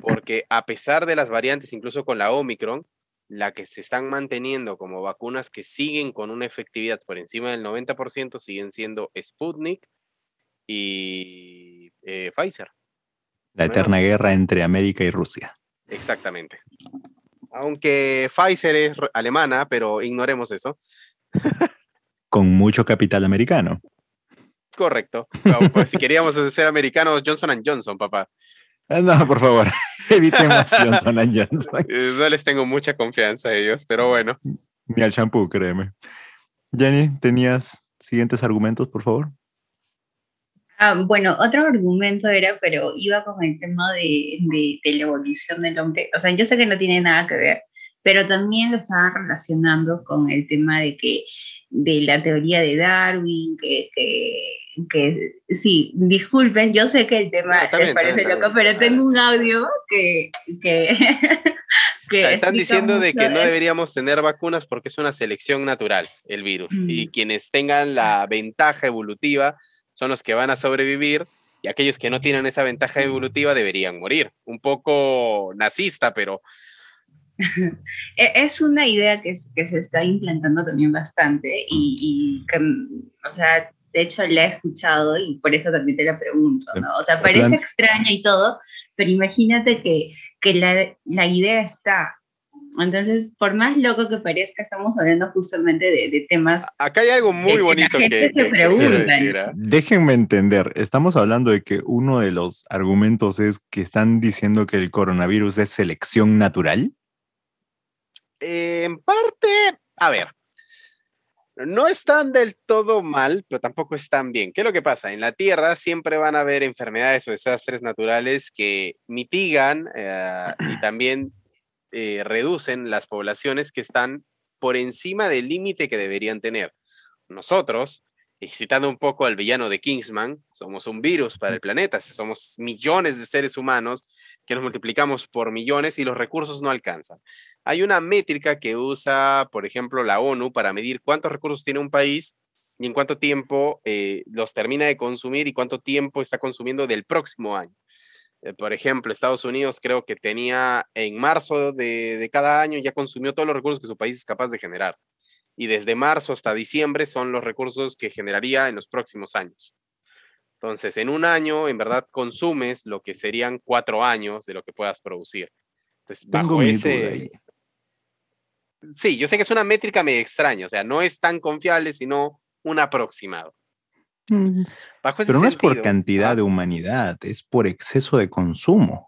porque a pesar de las variantes, incluso con la Omicron, la que se están manteniendo como vacunas que siguen con una efectividad por encima del 90% siguen siendo Sputnik y eh, Pfizer.
La eterna guerra entre América y Rusia.
Exactamente. Aunque Pfizer es alemana, pero ignoremos eso. [LAUGHS]
Con mucho capital americano.
Correcto. Pues, si queríamos ser americanos, Johnson Johnson, papá. [LAUGHS]
No, por favor, [LAUGHS] evitemos Johnson Johnson. [LAUGHS]
Eh, no les tengo mucha confianza a ellos, pero bueno.
Ni al shampoo, créeme. Jenny, ¿tenías siguientes argumentos, por favor?
Ah, bueno, otro argumento era, pero iba con el tema de, de, de, la evolución del hombre. O sea, yo sé que no tiene nada que ver, pero también lo estaba relacionando con el tema de que de la teoría de Darwin, que, que, sí, disculpen, yo sé que el tema les parece loco, pero tengo un audio que... que, [LAUGHS]
Están diciendo de que no deberíamos tener vacunas porque es una selección natural el virus y mm. quienes tengan la ventaja evolutiva son los que van a sobrevivir y aquellos que no tienen esa ventaja evolutiva deberían morir. Un poco nazista, pero [LAUGHS]
es una idea que, que, se está implantando también bastante y, que, o sea, de hecho la he escuchado y por eso también te la pregunto, ¿no? O sea, parece extraña y todo, pero imagínate que, que la, la, idea está. Entonces, por más loco que parezca, estamos hablando justamente de, de temas...
Acá hay algo muy bonito que,
que Déjenme entender, estamos hablando de que uno de los argumentos es que están diciendo que el coronavirus es selección natural.
Eh, en parte, a ver, no están del todo mal, pero tampoco están bien. ¿Qué es lo que pasa? En la Tierra siempre van a haber enfermedades o desastres naturales que mitigan eh, y [CLEARS THROAT] también eh, reducen las poblaciones que están por encima del límite que deberían tener. Nosotros, y citando un poco al villano de Kingsman, somos un virus para el planeta, somos millones de seres humanos que nos multiplicamos por millones y los recursos no alcanzan. Hay una métrica que usa, por ejemplo, la ONU para medir cuántos recursos tiene un país y en cuánto tiempo eh, los termina de consumir y cuánto tiempo está consumiendo del próximo año. Eh, por ejemplo, Estados Unidos creo que tenía en marzo de, de cada año ya consumió todos los recursos que su país es capaz de generar y desde marzo hasta diciembre son los recursos que generaría en los próximos años. Entonces, en un año, en verdad, consumes lo que serían cuatro años de lo que puedas producir. Entonces, bajo ese... Sí, yo sé que es una métrica medio extraña, o sea, no es tan confiable, sino un aproximado.
Mm. Pero no es por cantidad de humanidad, es por exceso de consumo.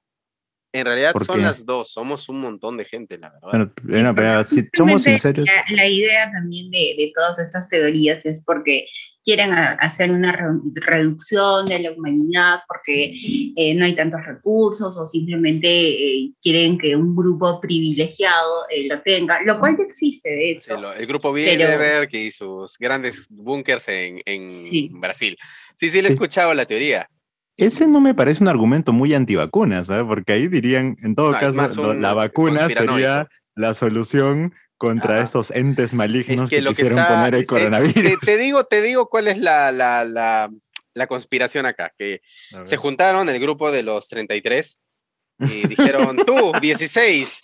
En realidad son las dos, somos un montón de gente, la verdad. Bueno,
pero si somos sinceros.
La, idea también de, de, todas estas teorías es porque quieren hacer una reducción de la humanidad porque eh, no hay tantos recursos o simplemente eh, quieren que un grupo privilegiado eh, lo tenga, lo cual ya existe, de hecho.
el grupo Bilderberg y sus grandes búnkers en, en Brasil. Sí, sí, le he escuchado la teoría.
Ese no me parece un argumento muy antivacunas, ¿sabes? Porque ahí dirían, en todo caso, la vacuna sería la solución contra estos entes malignos que, quisieron poner el coronavirus.
Te, digo, te digo cuál es la, la conspiración acá, que se juntaron el grupo de los 33 y dijeron, tú, 16,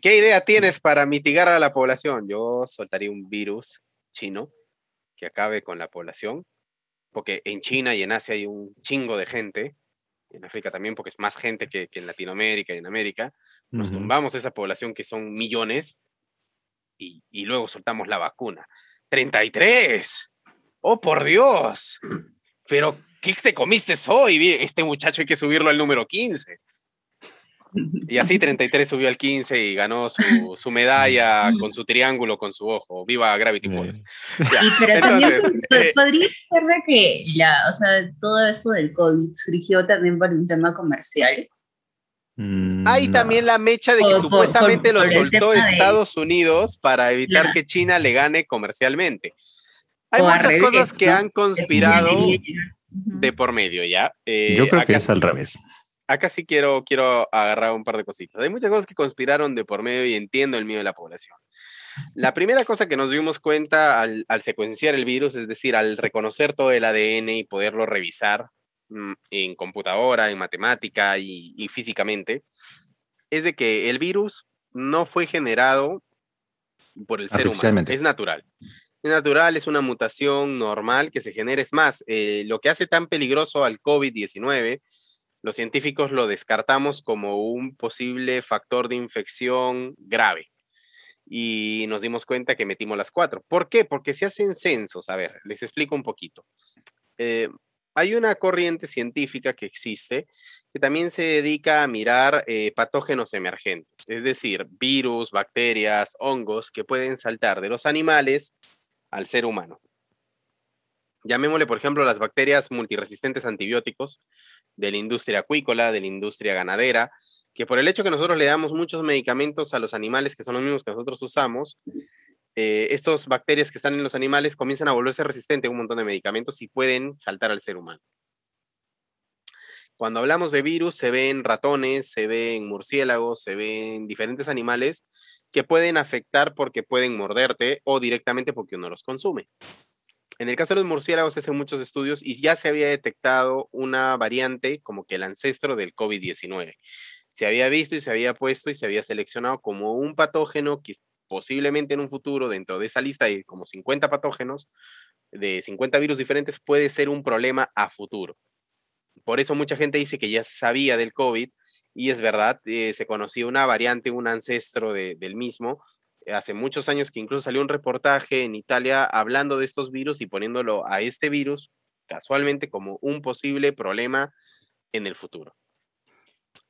¿qué idea tienes para mitigar a la población? Yo soltaría un virus chino que acabe con la población, porque en China y en Asia hay un chingo de gente, en África también, porque es más gente que, en Latinoamérica y en América. Nos tumbamos esa población que son millones y, y luego soltamos la vacuna. ¡33! ¡Oh, por Dios! [CLEARS THROAT] Pero, ¿qué te comiste hoy? Este muchacho hay que subirlo al número 15. Y así 33 subió al 15 y ganó su, [LAUGHS] su medalla con su triángulo, con su ojo. Viva Gravity Falls. [LAUGHS]
Y pero también [LAUGHS] eh, podría ser que la, o sea, todo esto del COVID surgió también por un tema comercial.
Mm, Hay también la mecha de que supuestamente lo soltó Estados Unidos para evitar que China le gane comercialmente. Hay muchas cosas que han conspirado de por medio, ¿ya?
Eh, Yo creo que es al revés
acá sí quiero, quiero agarrar un par de cositas. Hay muchas cosas que conspiraron de por medio y entiendo el miedo de la población. La primera cosa que nos dimos cuenta al, secuenciar el virus, es decir, al reconocer todo el ADN y poderlo revisar mm, en computadora, en matemática y, y físicamente, es de que el virus no fue generado por el ser humano, es natural. Es natural, es una mutación normal que se genera. Es más, eh, lo que hace tan peligroso al COVID-19 los científicos lo descartamos como un posible factor de infección grave. Y nos dimos cuenta que metimos las cuatro. ¿Por qué? Porque se hacen censos. A ver, les explico un poquito. Eh, hay una corriente científica que existe que también se dedica a mirar eh, patógenos emergentes, es decir, virus, bacterias, hongos que pueden saltar de los animales al ser humano. Llamémosle, por ejemplo, las bacterias multiresistentes a antibióticos, de la industria acuícola, de la industria ganadera, que por el hecho que nosotros le damos muchos medicamentos a los animales que son los mismos que nosotros usamos, eh, estos bacterias que están en los animales comienzan a volverse resistentes a un montón de medicamentos y pueden saltar al ser humano. Cuando hablamos de virus, se ven ratones, se ven murciélagos, se ven diferentes animales que pueden afectar porque pueden morderte o directamente porque uno los consume. En el caso de los murciélagos se hacen muchos estudios y ya se había detectado una variante como que el ancestro del COVID-19. Se había visto y se había puesto y se había seleccionado como un patógeno que posiblemente en un futuro, dentro de esa lista de como 50 patógenos, de 50 virus diferentes, puede ser un problema a futuro. Por eso mucha gente dice que ya se sabía del COVID y es verdad, eh, se conocía una variante, un ancestro del mismo, hace muchos años que incluso salió un reportaje en Italia hablando de estos virus y poniéndolo a este virus casualmente como un posible problema en el futuro.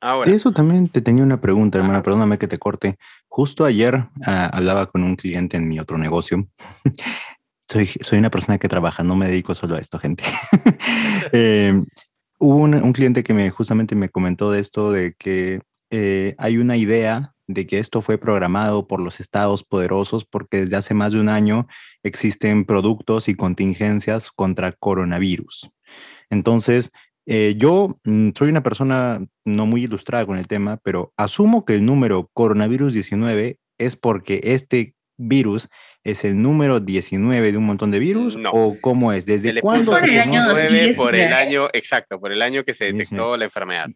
Ahora. De eso también te tenía una pregunta, hermano, perdóname que te corte. Justo ayer ah, hablaba con un cliente en mi otro negocio. [LAUGHS] soy, soy una persona que trabaja, no me dedico solo a esto, gente. [LAUGHS] Em, hubo un, cliente que me justamente me comentó de esto, de que eh, hay una idea de que esto fue programado por los estados poderosos porque desde hace más de un año existen productos y contingencias contra coronavirus. Entonces, eh, yo mm, soy una persona no muy ilustrada con el tema, pero asumo que el número coronavirus 19 es porque este virus es el número 19 de un montón de virus o cómo es desde cuándo
por el, año por el año exacto por el año que se detectó la enfermedad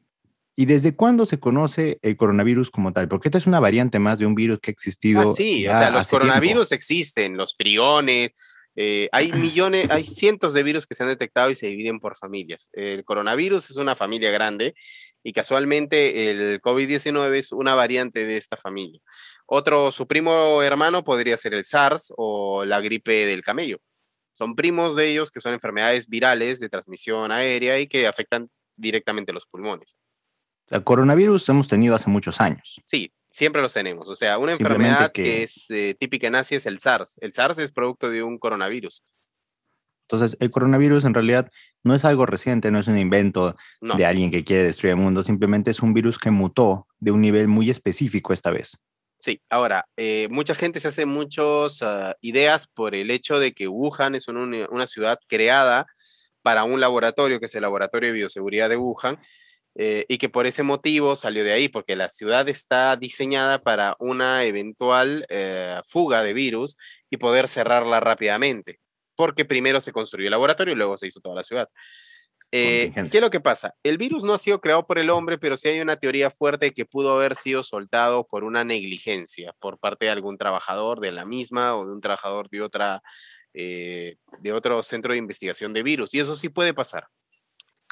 ¿Y desde cuándo se conoce el coronavirus como tal? Porque esta es una variante más de un virus que ha existido.
Ah, sí, o sea, los coronavirus existen, los priones, eh, hay [CLEARS THROAT] millones, hay cientos de virus que se han detectado y se dividen por familias. El coronavirus es una familia grande y casualmente el COVID-19 es una variante de esta familia. Otro, su primo hermano podría ser el SARS o la gripe del camello. Son primos de ellos que son enfermedades virales de transmisión aérea y que afectan directamente los pulmones.
El coronavirus hemos tenido hace muchos años.
Sí, siempre los tenemos. O sea, una enfermedad que... es eh, típica en Asia es el SARS. El SARS es producto de un coronavirus.
Entonces, el coronavirus en realidad no es algo reciente, no es un invento de alguien que quiere destruir el mundo, simplemente es un virus que mutó de un nivel muy específico esta vez.
Sí, ahora, eh, mucha gente se hace muchas ah, ideas por el hecho de que Wuhan es una, una ciudad creada para un laboratorio, que es el Laboratorio de Bioseguridad de Wuhan, eh, y que por ese motivo salió de ahí, porque la ciudad está diseñada para una eventual eh, fuga de virus y poder cerrarla rápidamente. porque primero se construyó el laboratorio y luego se hizo toda la ciudad. Eh, ¿Qué es lo que pasa? El virus no ha sido creado por el hombre, pero sí hay una teoría fuerte que pudo haber sido soltado por una negligencia por parte de algún trabajador de la misma o de un trabajador de otra eh, de otro centro de investigación de virus. Y eso sí puede pasar.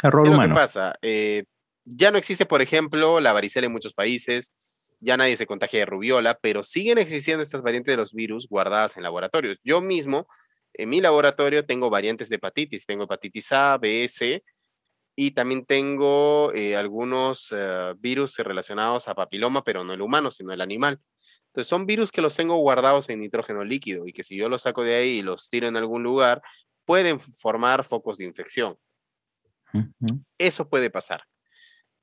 Error humano.
¿Qué pasa? Eh, ya no existe, por ejemplo, la varicela en muchos países, ya nadie se contagia de rubiola, pero siguen existiendo estas variantes de los virus guardadas en laboratorios. Yo mismo, en mi laboratorio, tengo variantes de hepatitis. Tengo hepatitis A, B, C, y también tengo eh, algunos eh, virus relacionados a papiloma, pero no el humano, sino el animal. Entonces son virus que los tengo guardados en nitrógeno líquido y que si yo los saco de ahí y los tiro en algún lugar, pueden formar focos de infección. Eso puede pasar.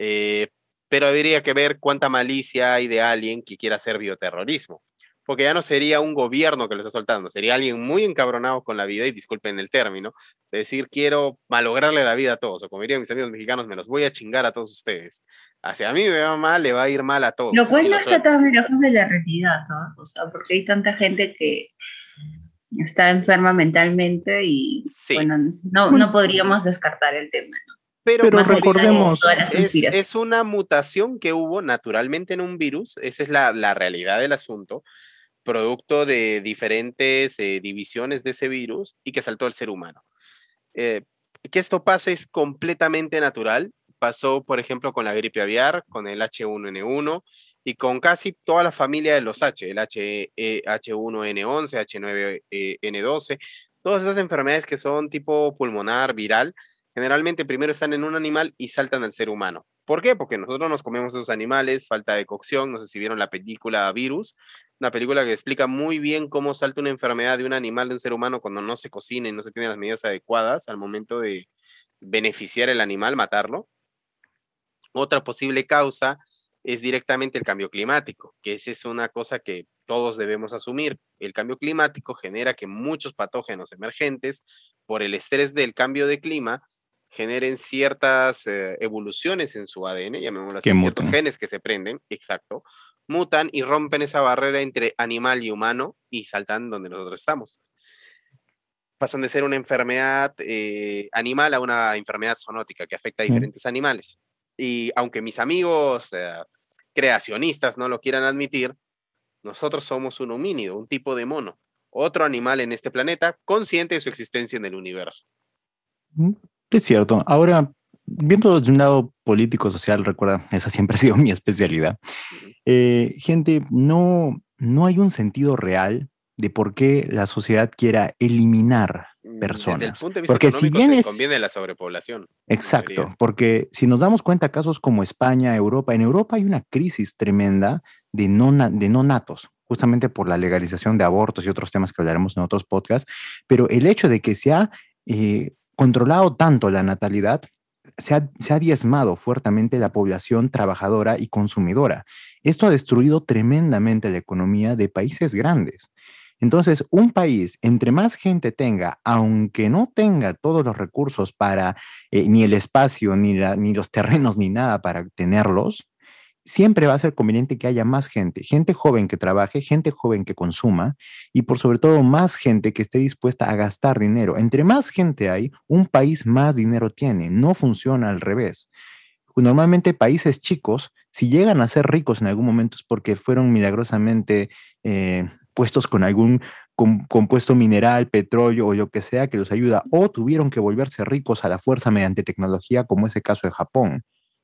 Eh, pero habría que ver cuánta malicia hay de alguien que quiera hacer bioterrorismo. Porque ya no sería un gobierno que lo está soltando, sería alguien muy encabronado con la vida, y disculpen el término, de decir quiero malograrle la vida a todos, o como dirían mis amigos mexicanos, me los voy a chingar a todos ustedes. Hacia mí me va mal, le va a ir mal a todos.
Lo cual no está tan lejos de la realidad, ¿no? O sea, porque hay tanta gente que está enferma mentalmente y bueno, no, no podríamos descartar el tema, ¿no?
Pero, recordemos, es, una mutación que hubo naturalmente en un virus, esa es la, realidad del asunto, producto de diferentes eh, divisiones de ese virus y que saltó al ser humano. Eh, que esto pase es completamente natural. Pasó, por ejemplo, con la gripe aviar, con el H1N1 y con casi toda la familia de los H, el H, H1N11, H9N12, todas esas enfermedades que son tipo pulmonar, viral, generalmente primero están en un animal y saltan al ser humano. ¿Por qué? Porque nosotros nos comemos esos animales, falta de cocción, no sé si vieron la película Virus, una película que explica muy bien cómo salta una enfermedad de un animal de un ser humano cuando no se cocina y no se tienen las medidas adecuadas al momento de beneficiar el animal, matarlo. Otra posible causa es directamente el cambio climático, que esa es una cosa que todos debemos asumir. El cambio climático genera que muchos patógenos emergentes, por el estrés del cambio de clima, generen ciertas eh, evoluciones en su ADN, llamémoslo así, ciertos genes que se prenden, exacto, mutan y rompen esa barrera entre animal y humano y saltan donde nosotros estamos. Pasan de ser una enfermedad eh, animal a una enfermedad zoonótica que afecta a diferentes animales. Y aunque mis amigos eh, creacionistas no lo quieran admitir, nosotros somos un homínido, un tipo de mono, otro animal en este planeta consciente de su existencia en el universo.
Es cierto. Ahora, viendo desde un lado político, social, recuerda, esa siempre ha sido [LAUGHS] mi especialidad. Eh, gente, no, no hay un sentido real de por qué la sociedad quiera eliminar personas.
Desde el punto de vista porque si bien es, conviene la sobrepoblación.
Exacto, porque si nos damos cuenta casos como España, Europa, en Europa hay una crisis tremenda de no, de no natos, justamente por la legalización de abortos y otros temas que hablaremos en otros podcasts, pero el hecho de que se ha eh, controlado tanto la natalidad, se ha, diezmado fuertemente la población trabajadora y consumidora. Esto ha destruido tremendamente la economía de países grandes. Entonces, un país, entre más gente tenga, aunque no tenga todos los recursos para, eh, ni el espacio, ni, ni los terrenos, ni nada para tenerlos, siempre va a ser conveniente que haya más gente, gente joven que trabaje, gente joven que consuma y por sobre todo más gente que esté dispuesta a gastar dinero. Entre más gente hay, un país más dinero tiene, no funciona al revés. Normalmente países chicos, si llegan a ser ricos en algún momento es porque fueron milagrosamente eh, puestos con algún compuesto mineral, petróleo o lo que sea que los ayuda, o tuvieron que volverse ricos a la fuerza mediante tecnología, como es el caso de Japón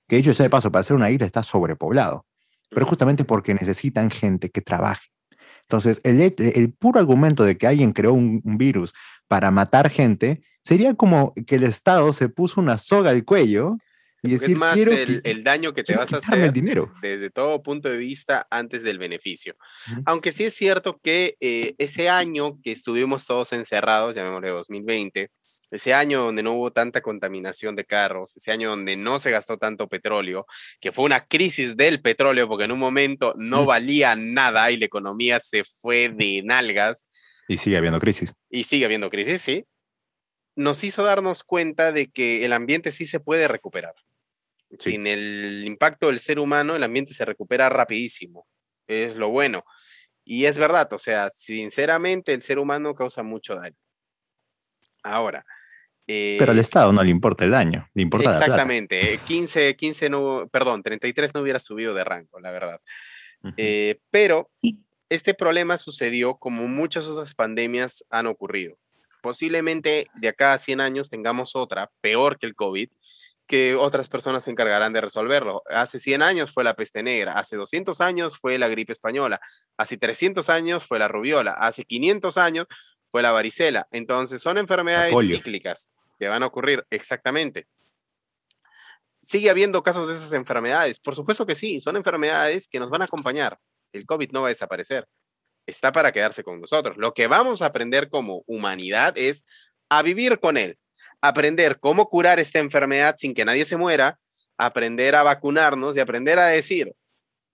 que dicho sea de paso, para ser una isla está sobrepoblado, pero justamente porque necesitan gente que trabaje. Entonces, el, puro argumento de que alguien creó un, virus para matar gente sería como que el Estado se puso una soga al cuello y decir,
es más el, daño que te vas a hacer dinero. desde todo punto de vista antes del beneficio. Aunque sí es cierto que eh, ese año que estuvimos todos encerrados, llamémosle 2020, ese año donde no hubo tanta contaminación de carros, ese año donde no se gastó tanto petróleo, que fue una crisis del petróleo porque en un momento no valía nada y la economía se fue de nalgas.
Y sigue habiendo crisis.
Y sigue habiendo crisis, sí. Nos hizo darnos cuenta de que el ambiente sí se puede recuperar. Sin el impacto del ser humano, el ambiente se recupera rapidísimo. Es lo bueno. Y es verdad, o sea, sinceramente el ser humano causa mucho daño Ahora.
Pero al eh, Estado no le importa el daño, le importa
Exactamente. 15, 15 no, perdón, 33 no hubiera subido de rango, la verdad. Eh, pero este problema sucedió como muchas otras pandemias han ocurrido. Posiblemente de acá a 100 años tengamos otra, peor que el COVID, que otras personas se encargarán de resolverlo. Hace 100 años fue la peste negra, hace 200 años fue la gripe española, hace 300 años fue la rubiola, hace 500 años fue la varicela. Entonces son enfermedades cíclicas que van a ocurrir exactamente. ¿Sigue habiendo casos de esas enfermedades? Por supuesto que sí, son enfermedades que nos van a acompañar. El COVID no va a desaparecer. Está para quedarse con nosotros. Lo que vamos a aprender como humanidad es a vivir con él, aprender cómo curar esta enfermedad sin que nadie se muera, aprender a vacunarnos y aprender a decir,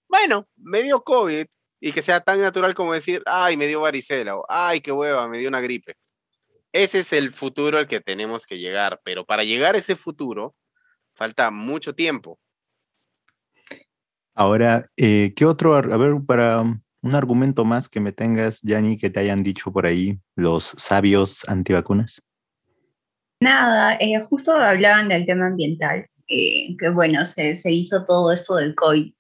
bueno, me dio COVID y que sea tan natural como decir, ay, me dio varicela o ay, qué hueva, me dio una gripe. Ese es el futuro al que tenemos que llegar, pero para llegar a ese futuro falta mucho tiempo.
Ahora, eh, ¿qué otro, a ver, para un argumento más que me tengas, Yanni, que te hayan dicho por ahí los sabios antivacunas?
Nada, eh, justo hablaban del tema ambiental, que bueno, se, hizo todo esto del COVID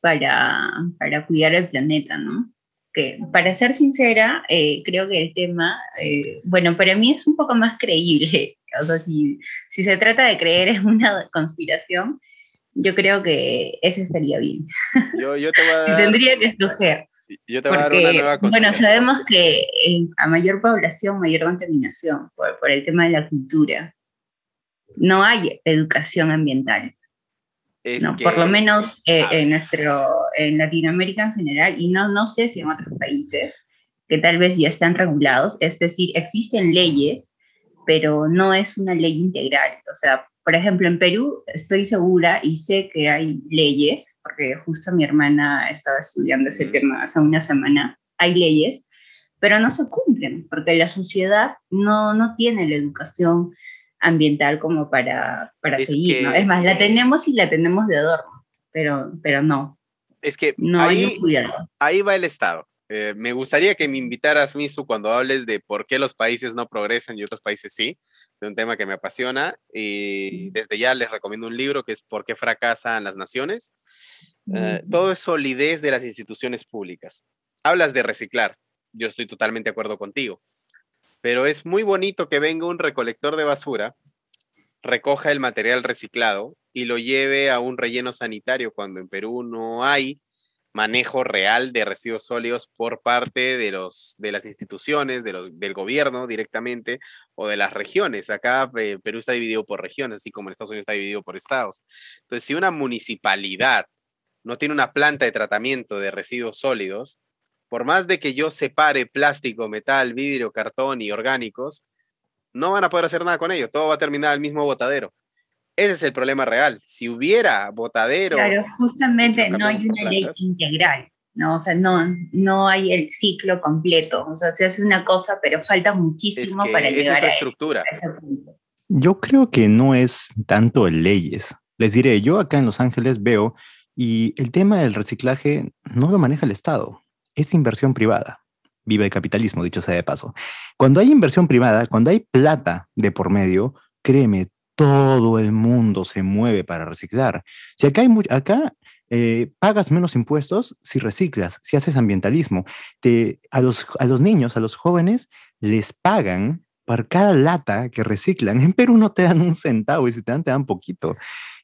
para, para cuidar el planeta, ¿no? Que para ser sincera, eh, creo que el tema, eh, bueno, para mí es un poco más creíble. [LAUGHS] O sea, si, si se trata de creer en una conspiración, yo creo que ese estaría bien.
Yo, yo te voy a [LAUGHS] dar...
Tendría que escoger.
Yo te voy a dar una nueva
Bueno, sabemos que a mayor población, mayor contaminación por, por, el tema de la cultura. No hay educación ambiental. No, por lo menos eh, en, nuestro, en Latinoamérica en general, y no, no sé si en otros países que tal vez ya están regulados, es decir, existen leyes, pero no es una ley integral. O sea, por ejemplo, en Perú estoy segura y sé que hay leyes, porque justo mi hermana estaba estudiando ese tema hace una semana, hay leyes, pero no se cumplen, porque la sociedad no, no tiene la educación ambiental como para, para seguir, ¿no? Es más, la tenemos y la tenemos de adorno, pero, pero no.
Es que no hay ahí va el Estado. Eh, me gustaría que me invitaras, Misu, cuando hables de por qué los países no progresan y otros países sí. Es un tema que me apasiona. Y desde ya les recomiendo un libro que es ¿Por qué fracasan las naciones? Eh, todo es solidez de las instituciones públicas. Hablas de reciclar. Yo estoy totalmente de acuerdo contigo. Pero es muy bonito que venga un recolector de basura, recoja el material reciclado y lo lleve a un relleno sanitario cuando en Perú no hay manejo real de residuos sólidos por parte de, los, de las instituciones, de los, del gobierno directamente o de las regiones. Acá eh, Perú está dividido por regiones, así como en Estados Unidos está dividido por estados. Entonces, si una municipalidad no tiene una planta de tratamiento de residuos sólidos, por más de que yo separe plástico, metal, vidrio, cartón y orgánicos, no van a poder hacer nada con ello. Todo va a terminar al mismo botadero. Ese es el problema real. Si hubiera botaderos.
Claro, justamente no hay una ley integral, ¿no? O sea, no, no hay el ciclo completo. O sea, se hace una cosa, pero falta muchísimo para llegar a,
estructura.
Yo creo que no es tanto leyes. Les diré, yo acá en Los Ángeles veo y el tema del reciclaje no lo maneja el Estado, es inversión privada. Viva el capitalismo, dicho sea de paso. Cuando hay inversión privada, cuando hay plata de por medio, créeme, todo el mundo se mueve para reciclar. Si acá, hay acá eh, pagas menos impuestos si reciclas, si haces ambientalismo. Te, a, los, a los niños, a los jóvenes, les pagan por cada lata que reciclan. [LAUGHS] En Perú no te dan un centavo y si te dan, te dan poquito.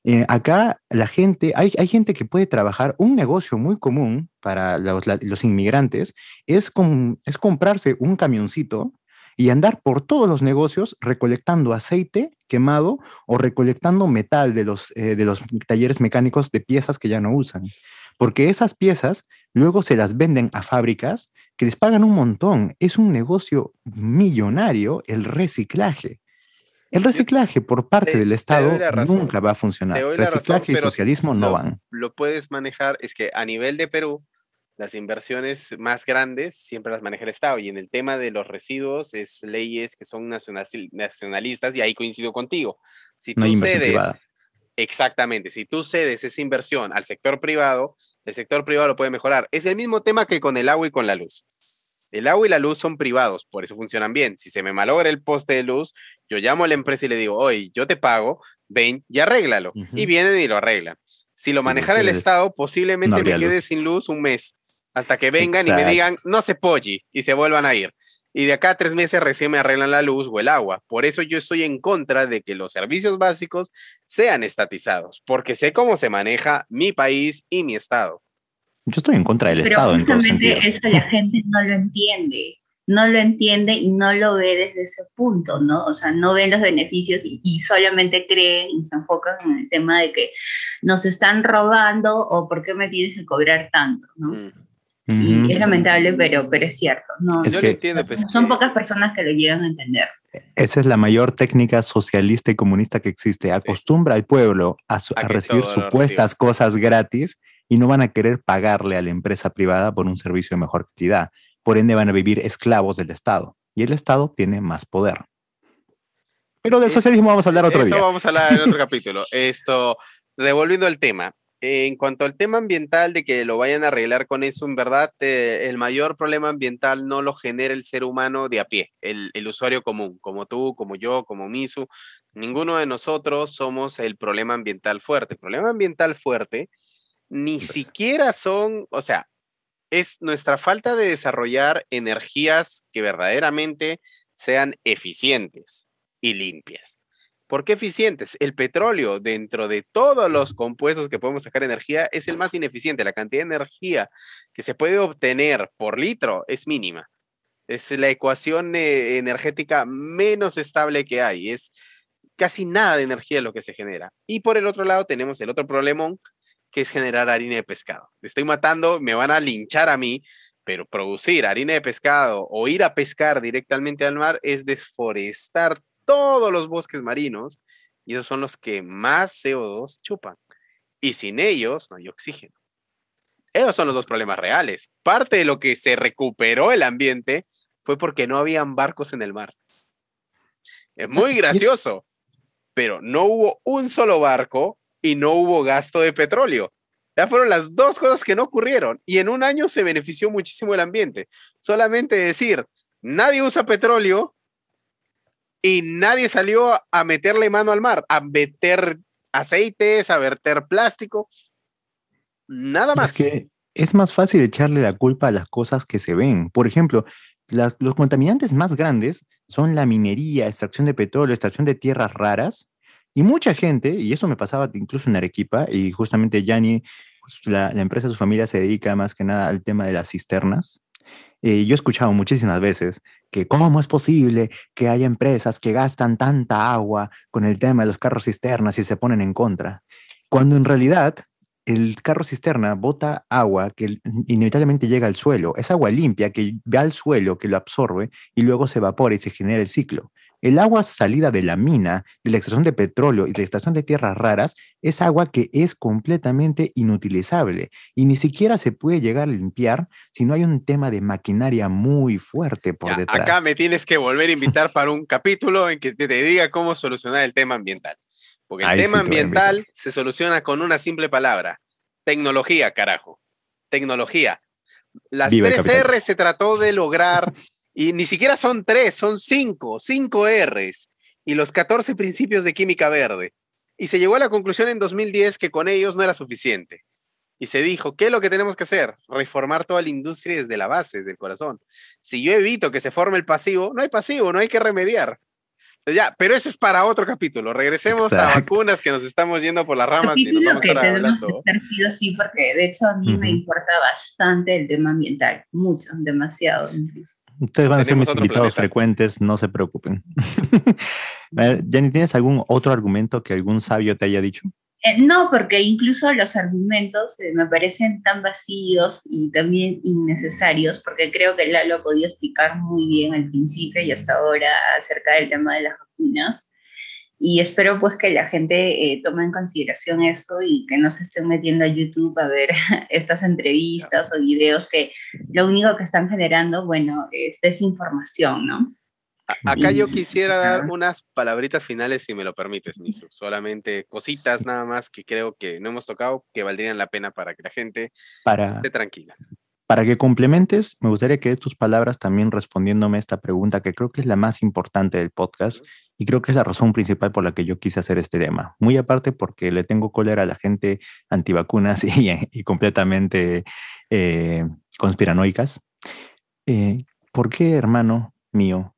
Eh, acá la gente, hay, hay, gente que puede trabajar, un negocio muy común para los, inmigrantes es, con, es comprarse un camioncito y andar por todos los negocios recolectando aceite quemado o recolectando metal de los, eh, de los talleres mecánicos de piezas que ya no usan. Porque esas piezas luego se las venden a fábricas que les pagan un montón. Es un negocio millonario el reciclaje. El reciclaje por parte del Estado nunca va a funcionar. Reciclaje y socialismo no van.
Lo puedes manejar, es que a nivel de Perú, las inversiones más grandes siempre las maneja el Estado. Y en el tema de los residuos es leyes que son nacionalistas y ahí coincido contigo. Si tú cedes, exactamente, si tú cedes esa inversión al sector privado, el sector privado lo puede mejorar. Es el mismo tema que con el agua y con la luz. El agua y la luz son privados, por eso funcionan bien. Si se me malogra el poste de luz, yo llamo a la empresa y le digo, oye, yo te pago, ven y arréglalo. Y vienen y lo arreglan. Si lo manejara el Estado, posiblemente me quede sin luz un mes, hasta que vengan y me digan, no se polli, y se vuelvan a ir. Y de acá a tres meses recién me arreglan la luz o el agua. Por eso yo estoy en contra de que los servicios básicos sean estatizados, porque sé cómo se maneja mi país y mi Estado.
Yo estoy en contra del
Pero
Estado.
Justamente eso la gente no lo entiende, no lo entiende y no lo ve desde ese punto, ¿no? O sea, no ven los beneficios y, solamente creen y se enfocan en el tema de que nos están robando o por qué me tienes que cobrar tanto, ¿no? Mm. Y es lamentable, pero, pero es cierto. No,
es que, entiendo, pues,
son pocas personas que lo llegan a entender.
Esa es la mayor técnica socialista y comunista que existe. Acostumbra al pueblo a, a recibir supuestas cosas gratis y no van a querer pagarle a la empresa privada por un servicio de mejor calidad. Por ende van a vivir esclavos del Estado y el Estado tiene más poder. Pero del socialismo vamos a hablar otro
eso
día.
vamos a hablar en otro [LAUGHS] capítulo. Esto, devolviendo al tema, en cuanto al tema ambiental, de que lo vayan a arreglar con eso, en verdad, eh, el mayor problema ambiental no lo genera el ser humano de a pie, el, el, usuario común, como tú, como yo, como Misu. Ninguno de nosotros somos el problema ambiental fuerte. El problema ambiental fuerte ni siquiera son, o sea, es nuestra falta de desarrollar energías que verdaderamente sean eficientes y limpias. ¿Por qué eficientes? El petróleo, dentro de todos los compuestos que podemos sacar energía, es el más ineficiente. La cantidad de energía que se puede obtener por litro es mínima. Es la ecuación eh, energética menos estable que hay. Es casi nada de energía lo que se genera. Y por el otro lado tenemos el otro problemón que es generar harina de pescado. estoy matando, me van a linchar a mí, pero producir harina de pescado o ir a pescar directamente al mar es deforestar todos los bosques marinos y esos son los que más CO2 chupan. Y sin ellos no hay oxígeno. Esos son los dos problemas reales. Parte de lo que se recuperó el ambiente fue porque no habían barcos en el mar. Es muy [LAUGHS] gracioso, pero no hubo un solo barco y no hubo gasto de petróleo. Ya fueron las dos cosas que no ocurrieron y en un año se benefició muchísimo el ambiente. Solamente decir, nadie usa petróleo y nadie salió a meterle mano al mar, a meter aceites, a verter plástico. Nada más.
Es que es más fácil echarle la culpa a las cosas que se ven. Por ejemplo, los contaminantes más grandes son la minería, extracción de petróleo, extracción de tierras raras y mucha gente, y eso me pasaba incluso en Arequipa, y justamente Yanni, pues, la, empresa de su familia se dedica más que nada al tema de las cisternas. Eh, yo he escuchado muchísimas veces que cómo es posible que haya empresas que gastan tanta agua con el tema de los carros cisternas y se ponen en contra, cuando en realidad el carro cisterna bota agua que inevitablemente llega al suelo. Es agua limpia que va al suelo, que lo absorbe y luego se evapora y se genera el ciclo. El agua salida de la mina, de la extracción de petróleo y de la extracción de tierras raras, es agua que es completamente inutilizable y ni siquiera se puede llegar a limpiar si no hay un tema de maquinaria muy fuerte por detrás.
Acá me tienes que volver a invitar para un capítulo en que te, diga cómo solucionar el tema ambiental. Porque el tema ambiental se soluciona con una simple palabra. Tecnología, carajo. Tecnología. Las tres R se trató de lograr [LAUGHS] y ni siquiera son tres, son cinco, cinco R's y los 14 principios de química verde. Y se llegó a la conclusión en 2010 que con ellos no era suficiente. Y se dijo, ¿qué es lo que tenemos que hacer? Reformar toda la industria desde la base, desde el corazón. Si yo evito que se forme el pasivo, no hay pasivo, no hay que remediar. ya, pero eso es para otro capítulo. Regresemos a vacunas que nos estamos yendo por las ramas y nos vamos a estar hablando.
sí, porque de hecho a mí me importa bastante el tema ambiental, mucho, demasiado incluso.
Ustedes van a ser mis invitados frecuentes, no se preocupen. [LAUGHS] Jenny, ¿tienes algún otro argumento que algún sabio te haya dicho?
Eh, no, porque incluso los argumentos eh, me parecen tan vacíos y también innecesarios, porque creo que Lalo ha podido explicar muy bien al principio y hasta ahora acerca del tema de las vacunas y espero pues que la gente eh, tome en consideración eso y que no se estén metiendo a YouTube a ver [LAUGHS] estas entrevistas o videos que lo único que están generando, bueno, es desinformación, ¿no?
Acá yo quisiera dar unas palabritas finales, si me lo permites, Misu. Solamente cositas nada más que creo que no hemos tocado, que valdrían la pena para que la gente esté tranquila.
Para que complementes, me gustaría que tus palabras también respondiéndome a esta pregunta, que creo que es la más importante del podcast y creo que es la razón principal por la que yo quise hacer este tema. Muy aparte porque le tengo cólera a la gente antivacunas [LAUGHS] y, y completamente eh, conspiranoicas. Eh, ¿Por qué, hermano mío,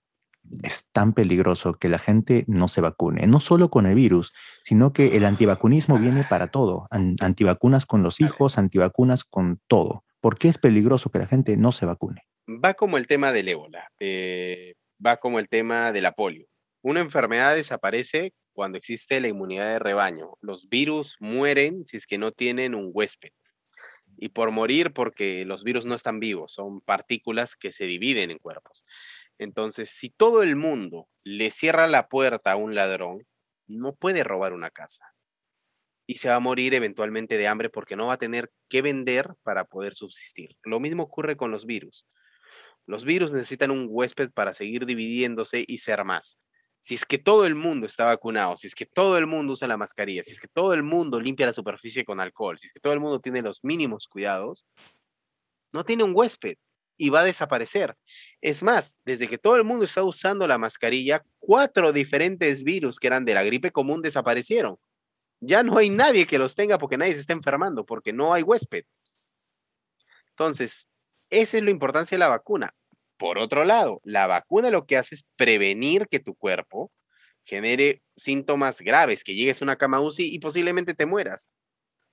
es tan peligroso que la gente no se vacune, no solo con el virus, sino que el antivacunismo viene para todo, antivacunas con los hijos, antivacunas con todo. ¿Por qué es peligroso que la gente no se vacune?
Va como el tema del ébola, eh, va como el tema de la polio. Una enfermedad desaparece cuando existe la inmunidad de rebaño. Los virus mueren si es que no tienen un huésped. Y por morir porque los virus no están vivos, son partículas que se dividen en cuerpos. Entonces, si todo el mundo le cierra la puerta a un ladrón, no puede robar una casa. Y se va a morir eventualmente de hambre porque no va a tener que vender para poder subsistir. Lo mismo ocurre con los virus. Los virus necesitan un huésped para seguir dividiéndose y ser más. Si es que todo el mundo está vacunado, si es que todo el mundo usa la mascarilla, si es que todo el mundo limpia la superficie con alcohol, si es que todo el mundo tiene los mínimos cuidados, no tiene un huésped y va a desaparecer. Es más, desde que todo el mundo está usando la mascarilla, cuatro diferentes virus que eran de la gripe común desaparecieron. Ya no hay nadie que los tenga porque nadie se está enfermando, porque no hay huésped. Entonces, esa es la importancia de la vacuna. Por otro lado, la vacuna lo que hace es prevenir que tu cuerpo genere síntomas graves, que llegues a una cama UCI y posiblemente te mueras.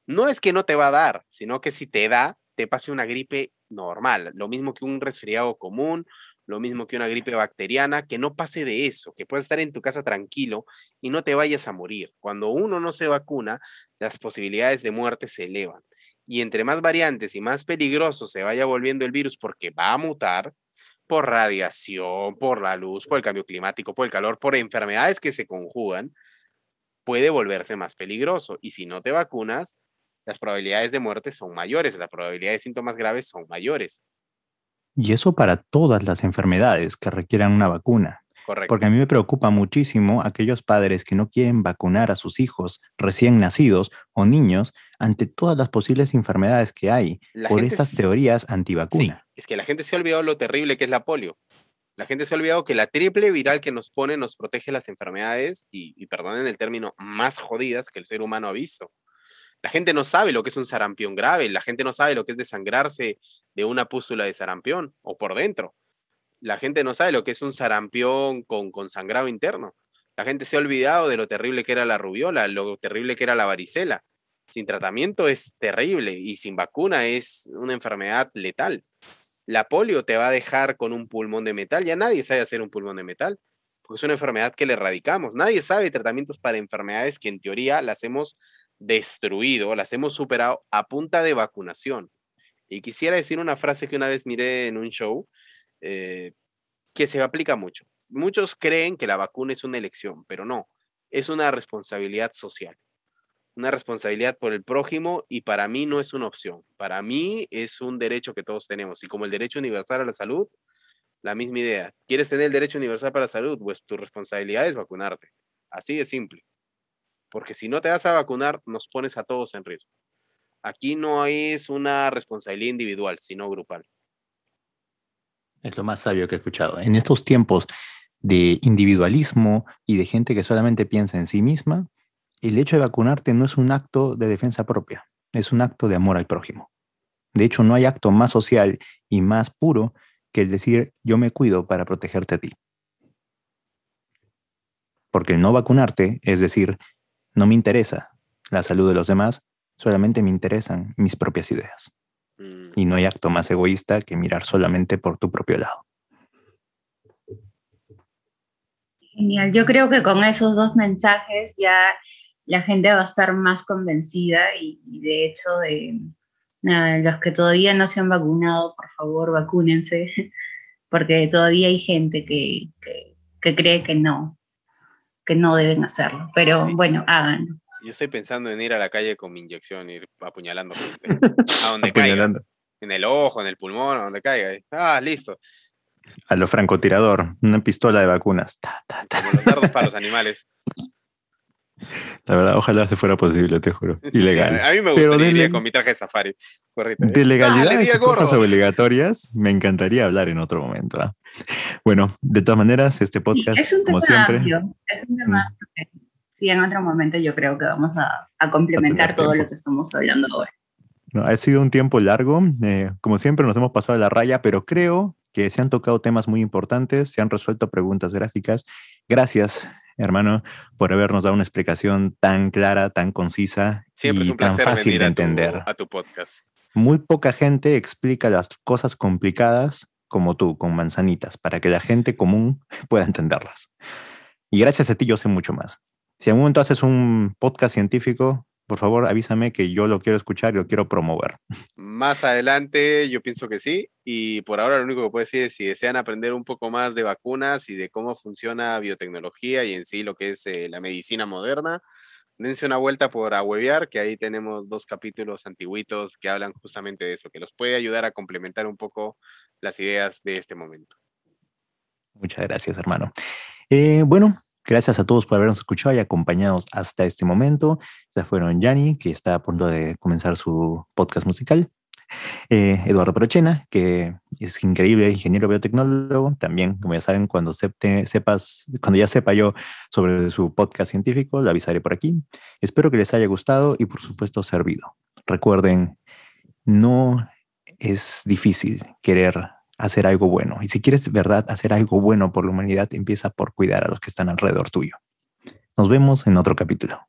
No es que no te va a dar, sino que si te da, te pase una gripe normal, lo mismo que un resfriado común, lo mismo que una gripe bacteriana, que no pase de eso, que puedas estar en tu casa tranquilo y no te vayas a morir. Cuando uno no se vacuna, las posibilidades de muerte se elevan. Y entre más variantes y más peligroso se vaya volviendo el virus porque va a mutar por radiación, por la luz, por el cambio climático, por el calor, por enfermedades que se conjugan, puede volverse más peligroso. Y si no te vacunas, las probabilidades de muerte son mayores, las probabilidades de síntomas graves son mayores.
Y eso para todas las enfermedades que requieran una vacuna.
Correcto.
Porque a mí me preocupa muchísimo aquellos padres que no quieren vacunar a sus hijos recién nacidos o niños ante todas las posibles enfermedades que hay por estas teorías antivacunas.
Sí, es que la gente se ha olvidado lo terrible que es la polio. La gente se ha olvidado que la triple viral que nos pone nos protege las enfermedades y, y perdonen el término, más jodidas que el ser humano ha visto. La gente no sabe lo que es un sarampión grave, la gente no sabe lo que es desangrarse de una pústula de sarampión o por dentro. La gente no sabe lo que es un sarampión con, con sangrado interno. La gente se ha olvidado de lo terrible que era la rubiola, lo terrible que era la varicela. Sin tratamiento es terrible y sin vacuna es una enfermedad letal. La polio te va a dejar con un pulmón de metal. Ya nadie sabe hacer un pulmón de metal, porque es una enfermedad que le erradicamos. Nadie sabe tratamientos para enfermedades que en teoría las hemos destruido, las hemos superado a punta de vacunación. Y quisiera decir una frase que una vez miré en un show eh, que se aplica mucho. Muchos creen que la vacuna es una elección, pero no, es una responsabilidad social, una responsabilidad por el prójimo y para mí no es una opción. Para mí es un derecho que todos tenemos y como el derecho universal a la salud, la misma idea. ¿Quieres tener el derecho universal para la salud? Pues tu responsabilidad es vacunarte. Así de simple porque si no te vas a vacunar, nos pones a todos en riesgo. Aquí no es una responsabilidad individual, sino grupal.
Es lo más sabio que he escuchado. En estos tiempos de individualismo y de gente que solamente piensa en sí misma, el hecho de vacunarte no es un acto de defensa propia, es un acto de amor al prójimo. De hecho, no hay acto más social y más puro que el decir yo me cuido para protegerte a ti. Porque el no vacunarte es decir, no me interesa la salud de los demás, solamente me interesan mis propias ideas. Mm. Y no hay acto más egoísta que mirar solamente por tu propio lado.
Genial, yo creo que con esos dos mensajes ya la gente va a estar más convencida y, de hecho de los que todavía no se han vacunado, por favor, vacúnense, [LAUGHS] porque todavía hay gente que cree que no, que no deben hacerlo. Pero bueno, háganlo.
Yo estoy pensando en ir a la calle con mi inyección, ir apuñalando gente. [LAUGHS] A donde caiga. En el ojo, en el pulmón, a donde caiga. Ah, listo.
A lo francotirador, una pistola de vacunas.
Como los dardos para los [LAUGHS] animales.
La verdad, ojalá se fuera posible, te juro. Ilegal.
a mí me gustaría ir con mi traje de safari.
Correcto. De legalidad y cosas obligatorias, me encantaría hablar en otro momento. ¿ah? Bueno, de todas maneras, este podcast, es un tema como siempre.
Es un tema mm. Sí, en otro momento yo creo que vamos a, a complementar todo lo que estamos hablando hoy.
No, ha sido un tiempo largo. Eh, como siempre, nos hemos pasado la raya, pero creo que se han tocado temas muy importantes, se han resuelto preguntas gráficas. Gracias, hermano, por habernos dado una explicación tan clara, tan concisa y tan fácil de entender.
A tu, podcast.
Muy poca gente explica las cosas complicadas como tú, con manzanitas, para que la gente común [LAUGHS] pueda entenderlas. Y gracias a ti yo sé mucho más. Si en un momento haces un podcast científico, por favor avísame que yo lo quiero escuchar y lo quiero promover.
Más adelante yo pienso que sí y por ahora lo único que puedo decir es si desean aprender un poco más de vacunas y de cómo funciona biotecnología y en sí lo que es eh, la medicina moderna, dense una vuelta por Awebear, que ahí tenemos dos capítulos antiguitos que hablan justamente de eso, que los puede ayudar a complementar un poco las ideas de este momento.
Muchas gracias, hermano. Eh, bueno, Gracias a todos por habernos escuchado y acompañados hasta este momento. Ya fueron Yanni, que está a punto de comenzar su podcast musical. Eh, Eduardo Prochena, que es increíble ingeniero biotecnólogo. También, como ya saben, cuando sepas, cuando ya sepa yo sobre su podcast científico, lo avisaré por aquí. Espero que les haya gustado y, por supuesto, servido. Recuerden, no es difícil querer hacer algo bueno. Y si quieres, verdad, hacer algo bueno por la humanidad, empieza por cuidar a los que están alrededor tuyo. Nos vemos en otro capítulo.